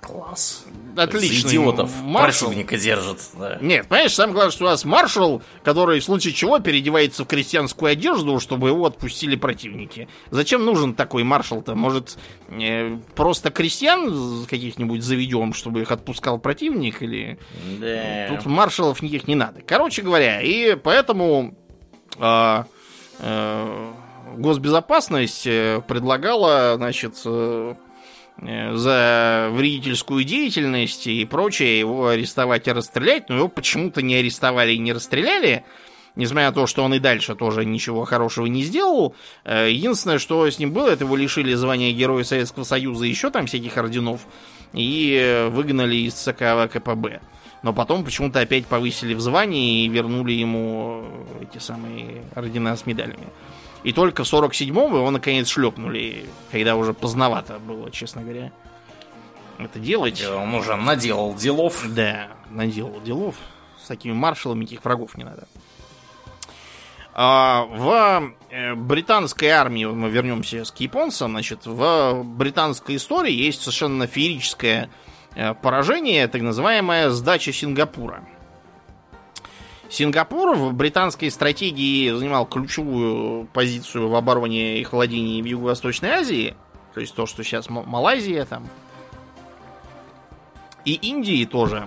A: Класс.
B: Отлично.
A: Идиотов маршал. противника держит.
B: Да. Нет, понимаешь, самое главное, что у нас маршал, который в случае чего переодевается в крестьянскую одежду, чтобы его отпустили противники. Зачем нужен такой маршал-то? Может, э, просто крестьян каких-нибудь заведем, чтобы их отпускал противник? Или... Да. Тут маршалов никаких не надо. Короче говоря, и поэтому... Э, э, госбезопасность э, предлагала, значит, Э, за вредительскую деятельность и прочее, его арестовать и расстрелять, но его почему-то не арестовали и не расстреляли, несмотря на то, что он и дальше тоже ничего хорошего не сделал. Э, единственное, что с ним было, это его лишили звания Героя Советского Союза и еще там всяких орденов, и выгнали из ЦК ВКПБ. Но потом почему-то опять повысили в звании и вернули ему эти самые ордена с медалями. И только в 47-м его наконец шлепнули, когда уже поздновато было, честно говоря, это делать.
A: Он уже наделал делов.
B: Да, наделал делов. С такими маршалами никаких врагов не надо. А, в э, британской армии, мы вернемся к японцам, значит, в британской истории есть совершенно феерическое э, поражение, так называемая сдача Сингапура. Сингапур в британской стратегии занимал ключевую позицию в обороне и владении в Юго-Восточной Азии. То есть то, что сейчас Малайзия там. И Индии тоже.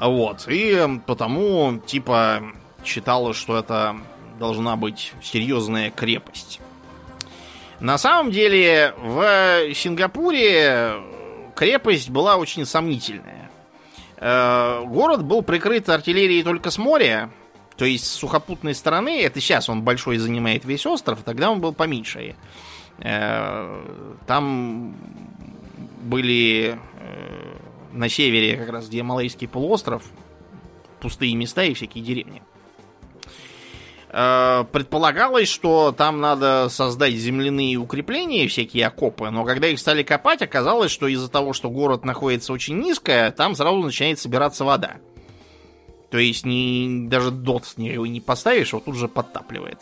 B: Вот. И потому, типа, считалось, что это должна быть серьезная крепость. На самом деле в Сингапуре крепость была очень сомнительная. Э, город был прикрыт артиллерией только с моря, то есть с сухопутной стороны. Это сейчас он большой занимает весь остров, тогда он был поменьше. Э, там были э, на севере, как раз где Малайский полуостров, пустые места и всякие деревни. Э, предполагалось, что там надо создать земляные укрепления, всякие окопы, но когда их стали копать, оказалось, что из-за того, что город находится очень низко, там сразу начинает собираться вода. То есть не, даже дот не, не поставишь, вот тут же подтапливает.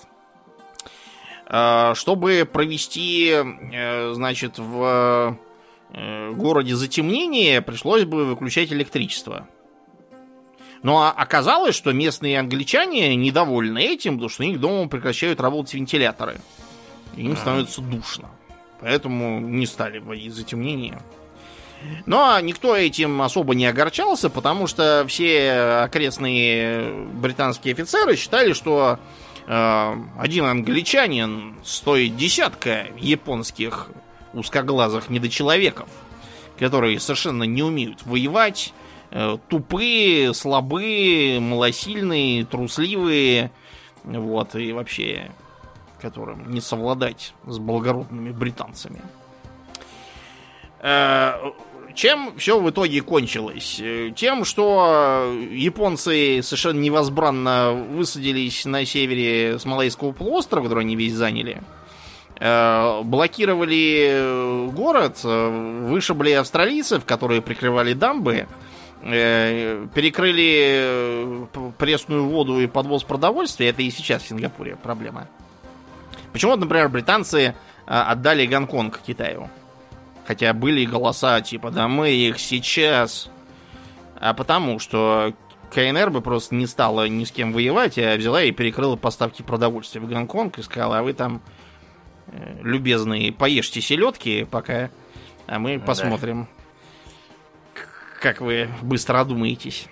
B: Э, чтобы провести, э, значит, в городе затемнение, пришлось бы выключать электричество. Но ну, а оказалось, что местные англичане недовольны этим, потому что у них дома прекращают работать вентиляторы. И им становится душно. Поэтому не стали вводить затемнение. Но никто этим особо не огорчался, потому что все окрестные британские офицеры считали, что э, один англичанин стоит десятка японских узкоглазых недочеловеков, которые совершенно не умеют воевать, тупые, слабые, малосильные, трусливые, вот, и вообще, которым не совладать с благородными британцами. Э, чем все в итоге кончилось? Э, тем, что японцы совершенно невозбранно высадились на севере Смолейского полуострова, который они весь заняли, блокировали город, вышибли австралийцев, которые прикрывали дамбы, Э, перекрыли э, пресную воду и подвоз продовольствия, это и сейчас в Сингапуре проблема. Почему, например, британцы э, отдали Гонконг Китаю? Хотя были голоса типа, да мы их сейчас. А потому что КНР бы просто не стала ни с кем воевать, а взяла и перекрыла поставки продовольствия в Гонконг и сказала, а вы там, любезные, поешьте селедки пока, а мы посмотрим. Да как вы быстро одумаетесь.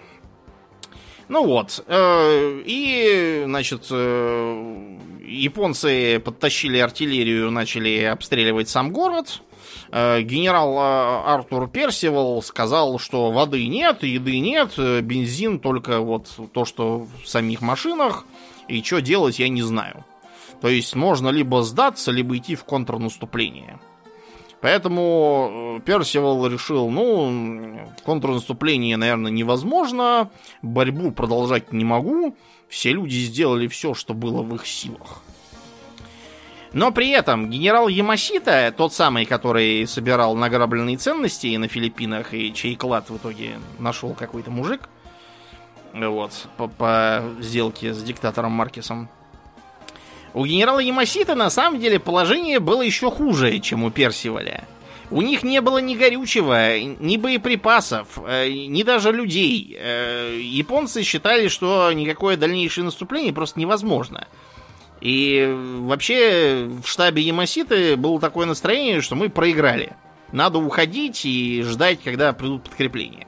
B: Ну вот. Э, и, значит, э, японцы подтащили артиллерию, начали обстреливать сам город. Э, генерал Артур Персивал сказал, что воды нет, еды нет, бензин только вот то, что в самих машинах. И что делать, я не знаю. То есть можно либо сдаться, либо идти в контрнаступление. Поэтому э, Персивал решил, ну, контрнаступление, наверное, невозможно, борьбу продолжать не могу, все люди сделали все, что было в их силах. Но при этом генерал Ямасита, тот самый, который собирал награбленные ценности на Филиппинах и чей клад в итоге нашел какой-то мужик, вот, по, по сделке с диктатором Маркесом, у генерала Ямасита на самом деле положение было еще хуже, чем у Персиваля. У них не было ни горючего, ни боеприпасов, э, ни даже людей. Э, японцы считали, что никакое дальнейшее наступление просто невозможно. И вообще в штабе Ямаситы было такое настроение, что мы проиграли. Надо уходить и ждать, когда придут подкрепления.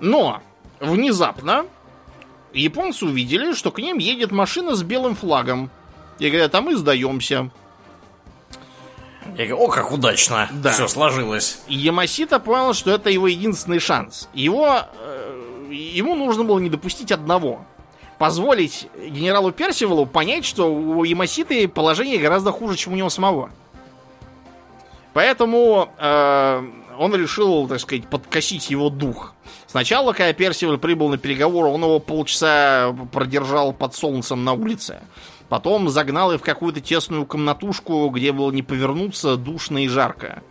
B: Но внезапно японцы увидели, что к ним едет машина с белым флагом. И говорят, а мы сдаемся.
A: Я говорю, о, как удачно да. все сложилось.
B: Ямасита понял, что это его единственный шанс. Его, э, ему нужно было не допустить одного. Позволить генералу Персивалу понять, что у Ямаситы положение гораздо хуже, чем у него самого. Поэтому э, он решил, так сказать, подкосить его дух. Сначала, когда Персиваль прибыл на переговоры, он его полчаса продержал под солнцем на улице. Потом загнал их в какую-то тесную комнатушку, где было не повернуться, душно и жарко.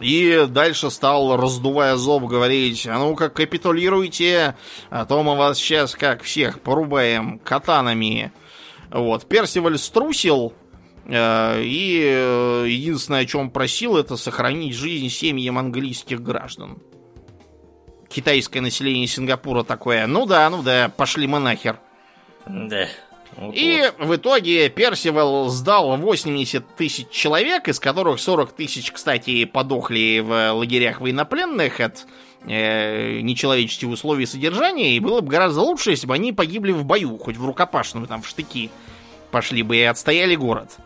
B: И дальше стал, раздувая зоб, говорить, а ну-ка капитулируйте, а то мы вас сейчас, как всех, порубаем катанами. Вот, Персиваль струсил, э, и э, единственное, о чем просил, это сохранить жизнь семьям английских граждан китайское население Сингапура такое, ну да, ну да, пошли мы нахер.
A: Да.
B: Вот и вот. в итоге Персивал сдал 80 тысяч человек, из которых 40 тысяч, кстати, подохли в лагерях военнопленных от э, нечеловеческих условий содержания, и было бы гораздо лучше, если бы они погибли в бою, хоть в рукопашную, там, в штыки пошли бы и отстояли город.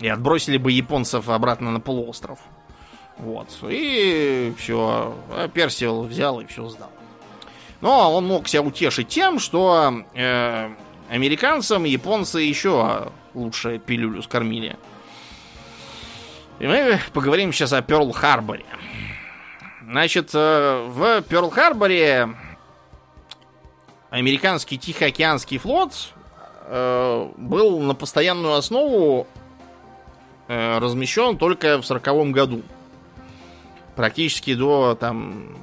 B: И отбросили бы японцев обратно на полуостров. Вот. И все. А Персил взял и все сдал. Но он мог себя утешить тем, что э, американцам японцы еще лучше пилюлю скормили. И мы поговорим сейчас о Перл-Харборе. Значит, э, в Перл-Харборе американский Тихоокеанский флот э, был на постоянную основу э, размещен только в сороковом году. Практически до там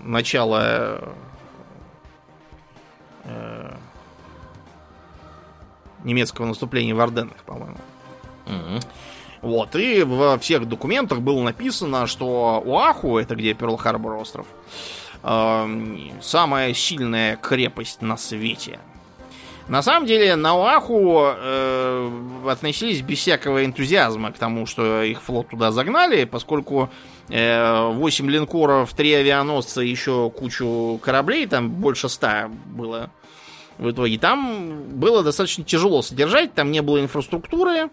B: начала э, немецкого наступления в Орденах, по-моему.
A: Мгм.
B: Вот, и во всех документах было написано, что Уаху, это где Перл-Харбор остров, э, самая сильная крепость на свете. На самом деле, на Оаху э, относились без всякого энтузиазма к тому, что их флот туда загнали, поскольку 8 линкоров, 3 авианосца еще кучу кораблей, там больше 100 было в итоге. Там было достаточно тяжело содержать, там не было инфраструктуры,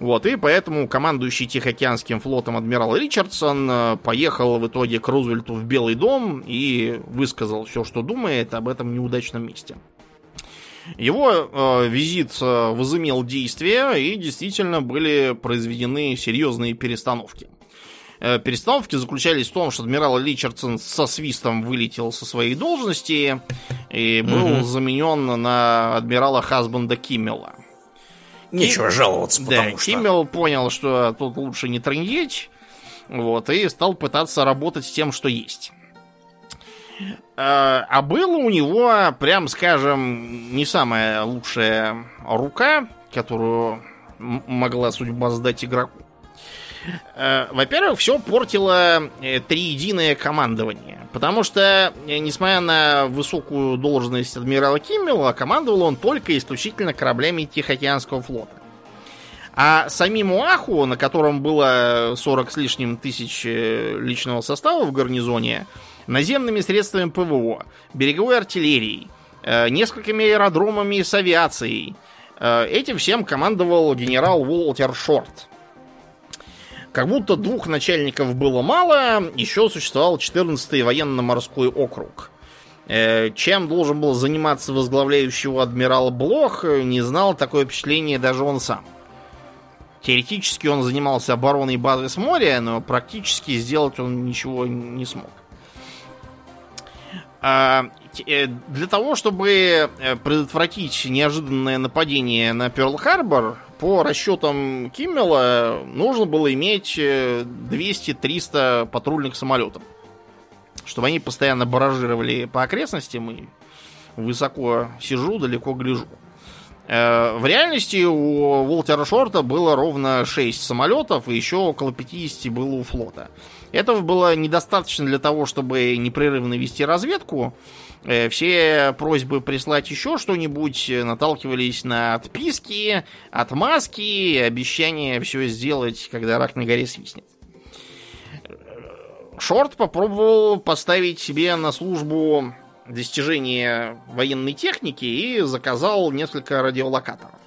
B: вот, и поэтому командующий Тихоокеанским флотом адмирал Ричардсон э, поехал в итоге к Рузвельту в Белый дом и высказал все, что думает об этом неудачном месте. Его э, визит э, возымел действие, и действительно были произведены серьезные перестановки. Э, перестановки заключались в том, что адмирал Ричардсон со свистом вылетел со своей должности и был
A: Мгм.
B: заменен на адмирала Хасбанда Киммела.
A: Нечего жаловаться,
B: Да,
A: потому что...
B: Киммел понял, что тут лучше не трындеть, вот, и стал пытаться работать с тем, что есть. Э, А было у него, прям скажем, не самая лучшая рука, которую могла судьба сдать игроку. Э, Во-первых, все портило э, триединое командование. Потому что, э, несмотря на высокую должность адмирала Киммела, командовал он только исключительно кораблями Тихоокеанского флота. А самим Уаху, на котором было 40 с лишним тысяч личного состава в гарнизоне, наземными средствами ПВО, береговой артиллерией, несколькими аэродромами с авиацией, этим всем командовал генерал Уолтер Шорт. Как будто двух начальников было мало, еще существовал 14-й военно-морской округ. Э, Чем должен был заниматься возглавляющего адмирал Блох, не знал такое впечатление даже он сам. Теоретически он занимался обороной базы с моря, но практически сделать он ничего не смог. А, э, Для того, чтобы э, предотвратить неожиданное нападение на Перл-Харбор, по расчетам Киммела нужно было иметь э, 200-300 патрульных самолетов. Чтобы они постоянно баражировали по окрестностям и высоко сижу, далеко гляжу. Э, В реальности у Уолтера Шорта было ровно 6 самолетов, и еще около 50 было у флота. Этого было недостаточно для того, чтобы непрерывно вести разведку. Э, Все просьбы прислать еще что-нибудь э, наталкивались на отписки, отмазки, обещания все сделать, когда рак на горе свистнет. Шорт попробовал поставить себе на службу достижения военной техники и заказал несколько радиолокаторов.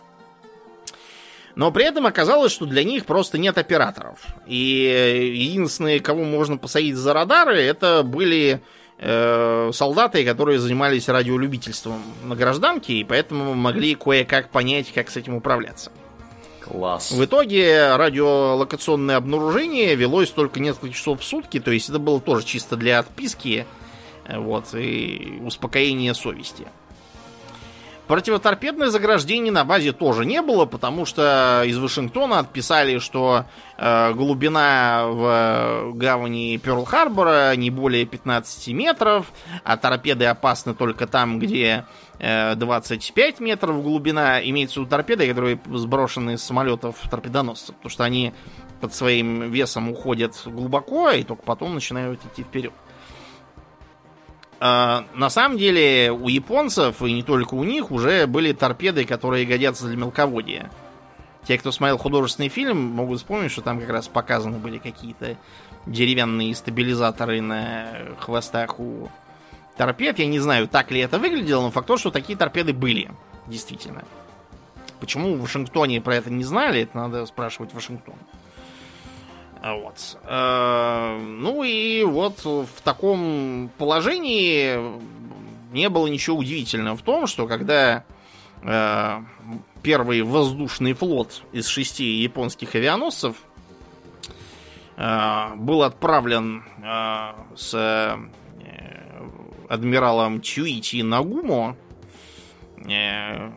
B: Но при этом оказалось, что для них просто нет операторов. И единственные, кого можно посадить за радары, это были э, солдаты, которые занимались радиолюбительством на гражданке, и поэтому могли кое-как понять, как с этим управляться.
A: Класс.
B: В итоге радиолокационное обнаружение велось только несколько часов в сутки, то есть это было тоже чисто для отписки э, вот, и успокоения совести. Противоторпедное заграждение на базе тоже не было, потому что из Вашингтона отписали, что э, глубина в гавани Перл-Харбора не более 15 метров, а торпеды опасны только там, где э, 25 метров глубина. Имеется в виду торпеды, которые сброшены с самолетов торпедоносцев, потому что они под своим весом уходят глубоко и только потом начинают идти вперед. А, на самом деле у японцев, и не только у них, уже были торпеды, которые годятся для мелководья. Те, кто смотрел художественный фильм, могут вспомнить, что там как раз показаны были какие-то деревянные стабилизаторы на хвостах у торпед. Я не знаю, так ли это выглядело, но факт то, что такие торпеды были. Действительно. Почему в Вашингтоне про это не знали, это надо спрашивать Вашингтон. А вот. Э, ну и вот в таком положении не было ничего удивительного в том, что когда э, первый воздушный флот из шести японских авианосцев э, был отправлен с адмиралом Чуичи Нагумо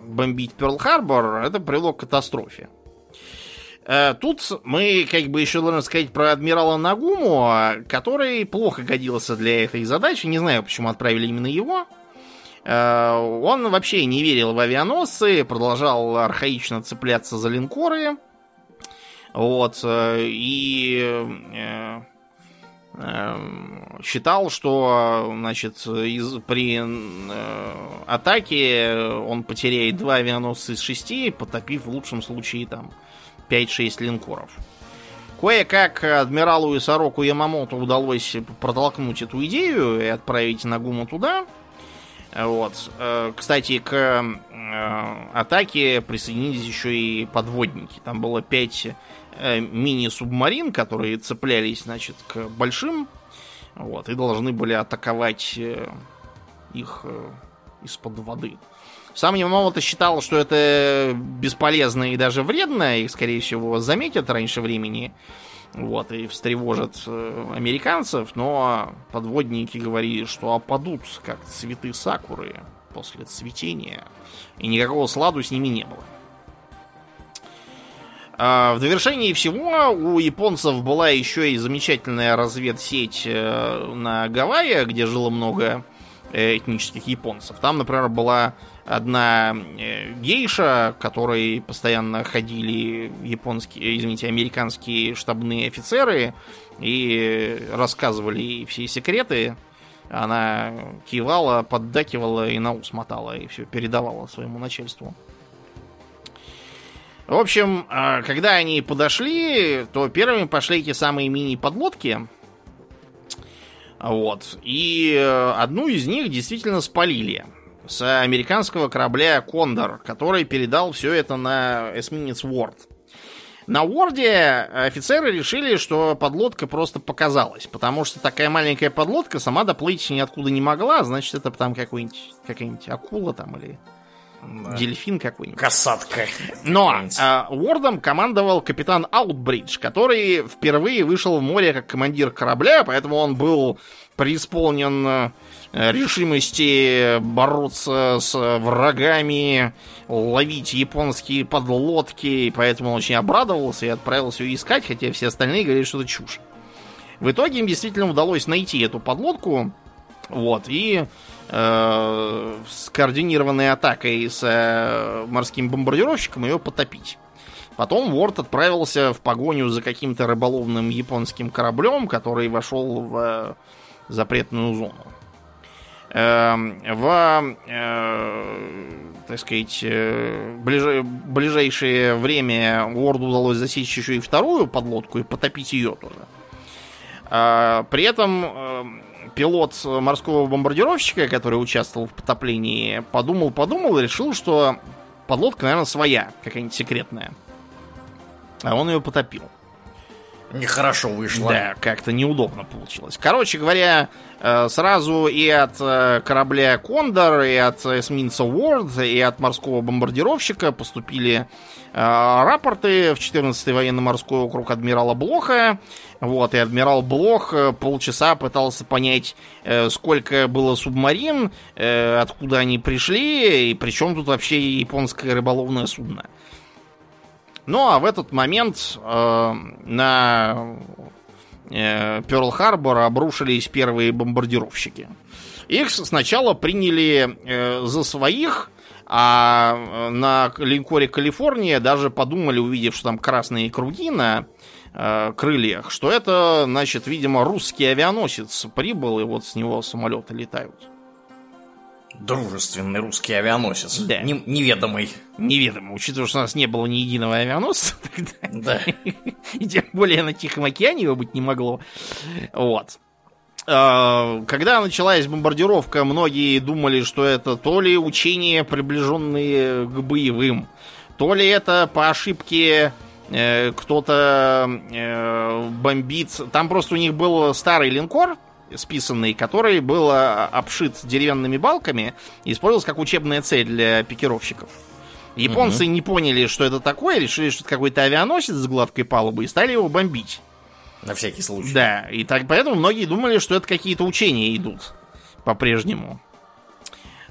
B: бомбить Перл-Харбор, это привело к катастрофе. Э, тут мы как бы еще должны сказать про адмирала Нагуму, который плохо годился для этой задачи. Не знаю, почему отправили именно его. Э, он вообще не верил в авианосцы, продолжал архаично цепляться за линкоры. Вот. Э, и считал, что значит, из, при э, атаке он потеряет два авианосца из шести, потопив в лучшем случае там 5-6 линкоров. Кое-как адмиралу и Сороку Ямамото удалось протолкнуть эту идею и отправить Нагуму туда. Вот. Э, кстати, к э, атаке присоединились еще и подводники. Там было 5 э, мини-субмарин, которые цеплялись, значит, к большим. Вот, и должны были атаковать их из-под воды. Сам Ямамото считал, что это бесполезно и даже вредно, и, скорее всего, заметят раньше времени. Вот, и встревожат э, американцев, но подводники говорили, что опадут, как цветы сакуры после цветения. И никакого сладу с ними не было. А в довершении всего у японцев была еще и замечательная разведсеть э, на Гавайях, где жило много этнических японцев. Там, например, была одна э, гейша, которой постоянно ходили японские, извините, американские штабные офицеры и рассказывали все секреты. Она кивала, поддакивала и на ус мотала, и все передавала своему начальству. В общем, когда они подошли, то первыми пошли эти самые мини-подлодки. Вот. И э, одну из них действительно спалили с американского корабля Кондор, который передал все это на эсминец Уорд. На Уорде офицеры решили, что подлодка просто показалась, потому что такая маленькая подлодка сама доплыть ниоткуда не могла, значит, это там какой-нибудь, какая-нибудь акула там или да. дельфин какой-нибудь.
A: Касатка.
B: Но а, Уордом командовал капитан Аутбридж, который впервые вышел в море как командир корабля, поэтому он был преисполнен Э, решимости бороться с врагами, ловить японские подлодки, поэтому он очень обрадовался и отправился ее искать, хотя все остальные говорили, что это чушь. В итоге им действительно удалось найти эту подлодку, вот, и э, координированной атакой с э, морским бомбардировщиком ее потопить. Потом Уорд отправился в погоню за каким-то рыболовным японским кораблем, который вошел в э, запретную зону. Эм, в, э, так сказать, э, ближ... ближайшее время Уорду удалось засечь еще и вторую подлодку и потопить ее тоже. А, при этом э, пилот морского бомбардировщика, который участвовал в потоплении, подумал-подумал и решил, что подлодка, наверное, своя, какая-нибудь секретная. А он ее потопил.
A: Нехорошо вышло.
B: Да, как-то неудобно получилось. Короче говоря, э, сразу и от э, корабля Кондор, и от эсминца Уорд, и от морского бомбардировщика поступили э, рапорты в 14-й военно-морской округ адмирала Блоха. Вот, и адмирал Блох полчаса пытался понять, сколько было субмарин, откуда они пришли, и причем тут вообще японское рыболовное судно. Ну а в этот момент э, на э, Перл-Харбор обрушились первые бомбардировщики. Их сначала приняли э, за своих, а э, на линкоре Калифорния даже подумали, увидев, что там красные круги на э, крыльях, что это, значит, видимо, русский авианосец прибыл, и вот с него самолеты летают.
A: Дружественный русский авианосец.
B: Да.
A: Не, неведомый.
B: Неведомый, учитывая, что у нас не было ни единого авианосца
A: тогда. Да.
B: И тем более на Тихом океане его быть не могло. Вот. А, когда началась бомбардировка, многие думали, что это то ли учения, приближенные к боевым, то ли это по ошибке э, кто-то э, бомбит. Там просто у них был старый линкор, списанный, который был а, обшит деревянными балками и использовался как учебная цель для пикировщиков. Японцы угу. не поняли, что это такое, решили, что это какой-то авианосец с гладкой палубой, и стали его бомбить.
A: На всякий случай.
B: Да, и так поэтому многие думали, что это какие-то учения идут по-прежнему.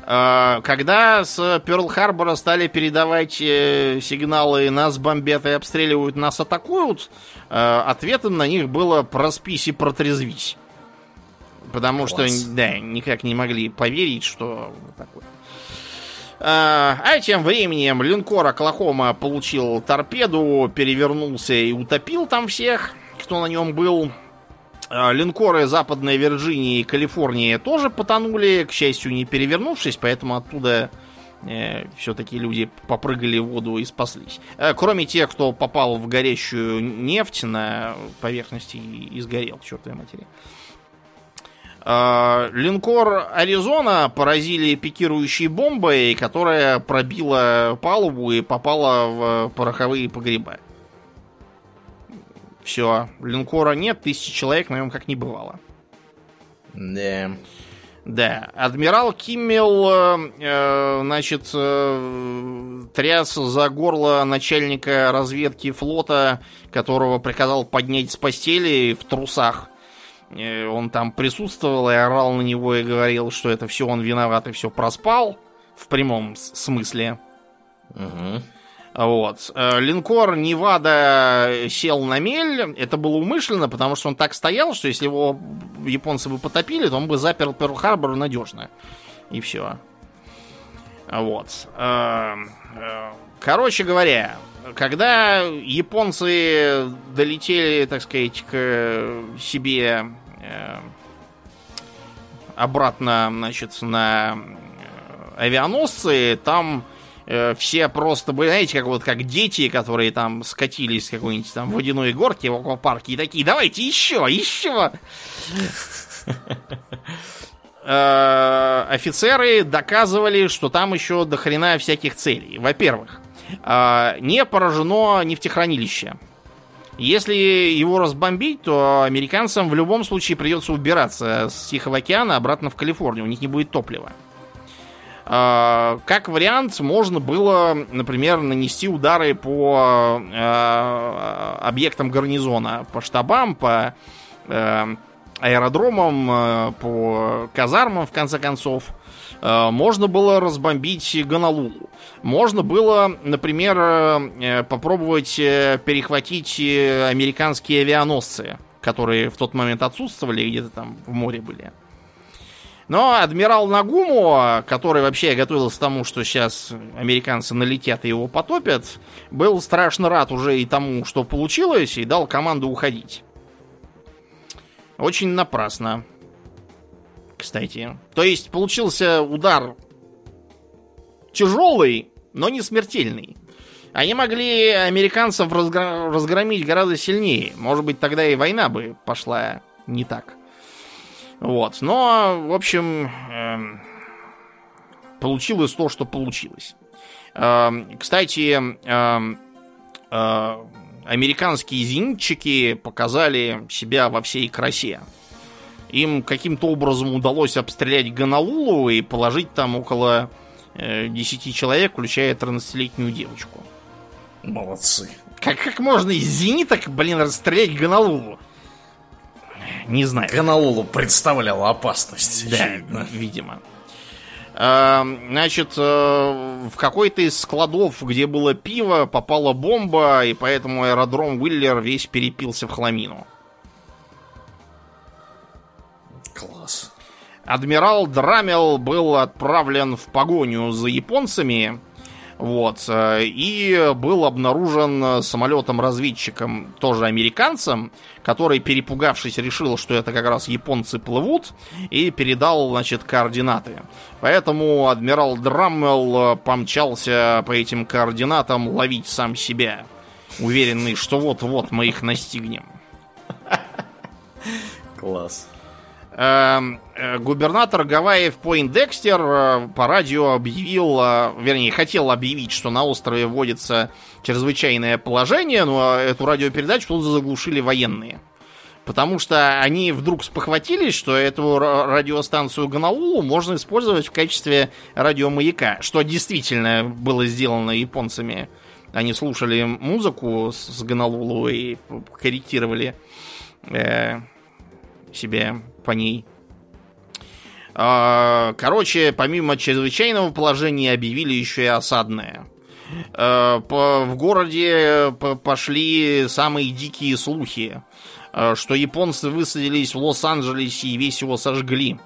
B: А, когда с Перл-Харбора стали передавать э, сигналы «нас бомбят и обстреливают, нас атакуют», э, ответом на них было «проспись и протрезвись». Потому Класс. что, да, никак не могли поверить, что такое. А, а тем временем линкор Оклахома получил торпеду, перевернулся и утопил там всех, кто на нем был. А, линкоры Западной Вирджинии и Калифорнии тоже потонули, к счастью, не перевернувшись, поэтому оттуда э, все-таки люди попрыгали в воду и спаслись. Э, кроме тех, кто попал в горящую нефть на поверхности и, и сгорел, чертовой матери. Э, линкор Аризона поразили пикирующей бомбой, которая пробила палубу и попала в пороховые погреба. Все, линкора нет, тысячи человек на нем как не бывало.
A: Да.
B: Да, адмирал Киммел, э, значит, э, тряс за горло начальника разведки флота, которого приказал поднять с постели в трусах Э, он там присутствовал и орал на него и говорил, что это все он виноват и все проспал. В прямом смысле.
A: Угу.
B: Вот. Э, линкор Невада сел на мель. Это было умышленно, потому что он так стоял, что если его японцы бы потопили, то он бы запер Перл-Харбор надежно. И все. Вот. Э, короче говоря, когда японцы долетели, так сказать, к себе э, обратно, значит, на э, авианосцы, там э, все просто были, знаете, как вот как дети, которые там скатились с какой-нибудь там водяной горки в аквапарке и такие, давайте еще, еще. Э, офицеры доказывали, что там еще до хрена всяких целей. Во-первых, э, не поражено нефтехранилище. Если его разбомбить, то американцам в любом случае придется убираться с Тихого океана обратно в Калифорнию. У них не будет топлива. Э, как вариант, можно было, например, нанести удары по объектам гарнизона, по штабам, по аэродромам, э, по казармам, в конце концов. Э, можно было разбомбить Гонолулу. Можно было, например, э, попробовать перехватить американские авианосцы, которые в тот момент отсутствовали где-то там в море были. Но адмирал Нагуму, который вообще готовился к тому, что сейчас американцы налетят и его потопят, был страшно рад уже и тому, что получилось, и дал команду уходить. Очень напрасно. Кстати. То есть получился удар тяжелый, но не смертельный. Они могли американцев разгр... разгромить гораздо сильнее. Может быть, тогда и война бы пошла не так. Вот. Но, в общем, э, получилось то, что получилось. Э, кстати, э, э, американские зенитчики показали себя во всей красе. Им каким-то образом удалось обстрелять Гонолулу и положить там около э, 10 человек, включая 13-летнюю девочку.
A: Молодцы.
B: Как, как можно из зениток, блин, расстрелять Гонолулу? Не знаю.
A: Гонолулу представляла опасность.
B: Да, очевидно. видимо. Эм, значит, э, в какой-то из складов, где было пиво, попала бомба, и поэтому аэродром Уиллер весь перепился в хламину.
A: Класс.
B: Адмирал Драмел был отправлен в погоню за японцами, вот. Э, и был обнаружен самолетом-разведчиком, тоже американцем, который, перепугавшись, решил, что это как раз японцы плывут, и передал, значит, координаты. Поэтому адмирал Драммел помчался по этим координатам ловить сам себя, уверенный, что вот-вот мы их настигнем.
A: Класс.
B: Эм, э, губернатор Гавайев Пойндекстер э, по радио объявил, э, вернее, хотел объявить, что на острове вводится чрезвычайное положение, но эту радиопередачу тут заглушили военные. Потому что они вдруг спохватились, что эту радиостанцию Ганаулу можно использовать в качестве радиомаяка, что действительно было сделано японцами. Они слушали музыку с Ганалулу и корректировали э, себе по ней. А, короче, помимо чрезвычайного положения объявили еще и осадное. А, в городе пошли самые дикие слухи, а, что японцы высадились в Лос-Анджелесе и весь его сожгли.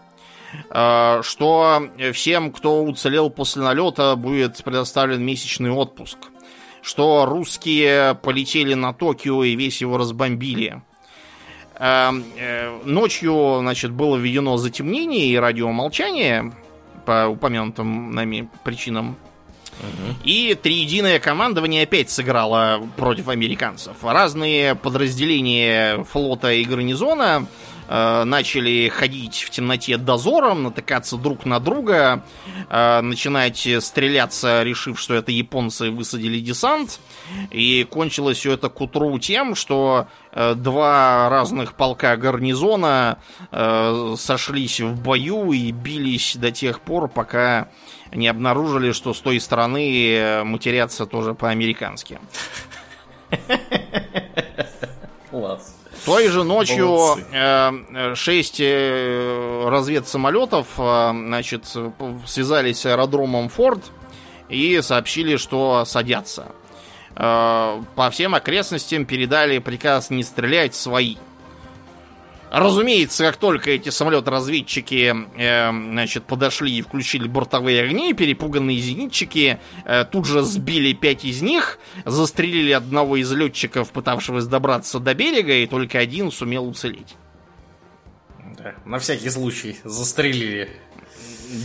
B: Что всем, кто уцелел после налета, будет предоставлен месячный отпуск. Что русские полетели на Токио и весь его разбомбили э, ночью, значит, было введено затемнение и радиомолчание по упомянутым нами причинам. И триединое командование опять сыграло против американцев. Разные подразделения флота и гарнизона э, начали ходить в темноте дозором, натыкаться друг на друга, э, начинать стреляться, решив, что это японцы высадили десант. И кончилось все это к утру тем, что э, два разных полка гарнизона э, сошлись в бою и бились до тех пор, пока не обнаружили, что с той стороны э, матерятся тоже по-американски.
A: Класс.
B: Той же ночью э, шесть э, разведсамолетов значит, связались с аэродромом Форд и сообщили, что садятся. По всем окрестностям передали приказ не стрелять свои. Разумеется, как только эти самолеты-разведчики э, значит, подошли и включили бортовые огни, перепуганные зенитчики э, тут же сбили пять из них, застрелили одного из летчиков, пытавшегося добраться до берега, и только один сумел уцелеть.
A: Да, на всякий случай застрелили.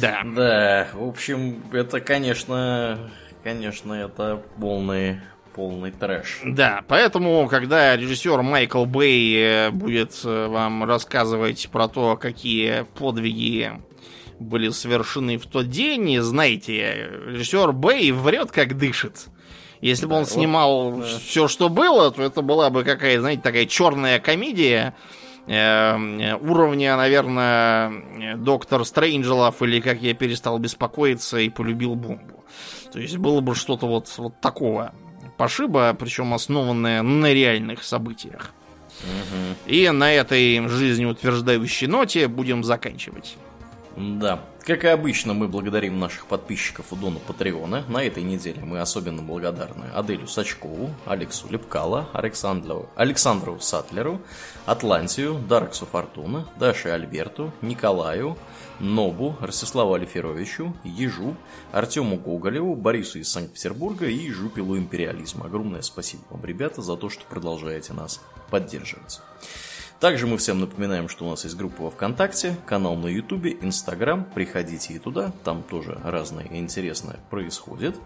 B: Да.
A: Да, в общем, это, конечно, конечно, это полные полный трэш.
B: Да, поэтому, когда режиссер Майкл Бэй э, будет э, вам рассказывать про то, какие подвиги были совершены в тот день, знаете, режиссер Бэй врет, как дышит. Если бы он снимал вот, да. все, что было, то это была бы какая-то, знаете, такая черная комедия э, уровня, наверное, Доктор Стрэнджелов или как я перестал беспокоиться и полюбил бомбу. То есть было бы что-то вот, вот такого пошиба, причем основанная на реальных событиях. Угу. И на этой жизнеутверждающей ноте будем заканчивать.
A: Да. Как и обычно, мы благодарим наших подписчиков у Дона Патреона. На этой неделе мы особенно благодарны Аделю Сачкову, Алексу Лепкала, Александру, Александру Сатлеру, Атлантию, Дарксу Фортуна, Даше Альберту, Николаю, Нобу, Ростиславу Алиферовичу, Ежу, Артему Гоголеву, Борису из Санкт-Петербурга и Жупилу Империализма. Огромное спасибо вам, ребята, за то, что продолжаете нас поддерживать. Также мы всем напоминаем, что у нас есть группа во Вконтакте, канал на Ютубе, Инстаграм. Приходите и туда, там тоже разное и интересное происходит.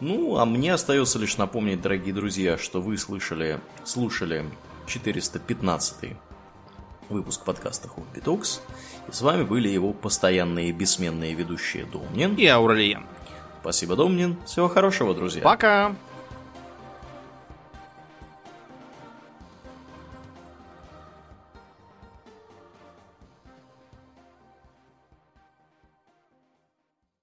A: Ну, а мне остается лишь напомнить, дорогие друзья, что вы слышали, слушали 415 выпуск подкаста Хобби Talks. С вами были его постоянные бессменные ведущие Домнин
B: и Аурелиен.
A: Спасибо, Домнин. Всего хорошего, друзья.
B: Пока.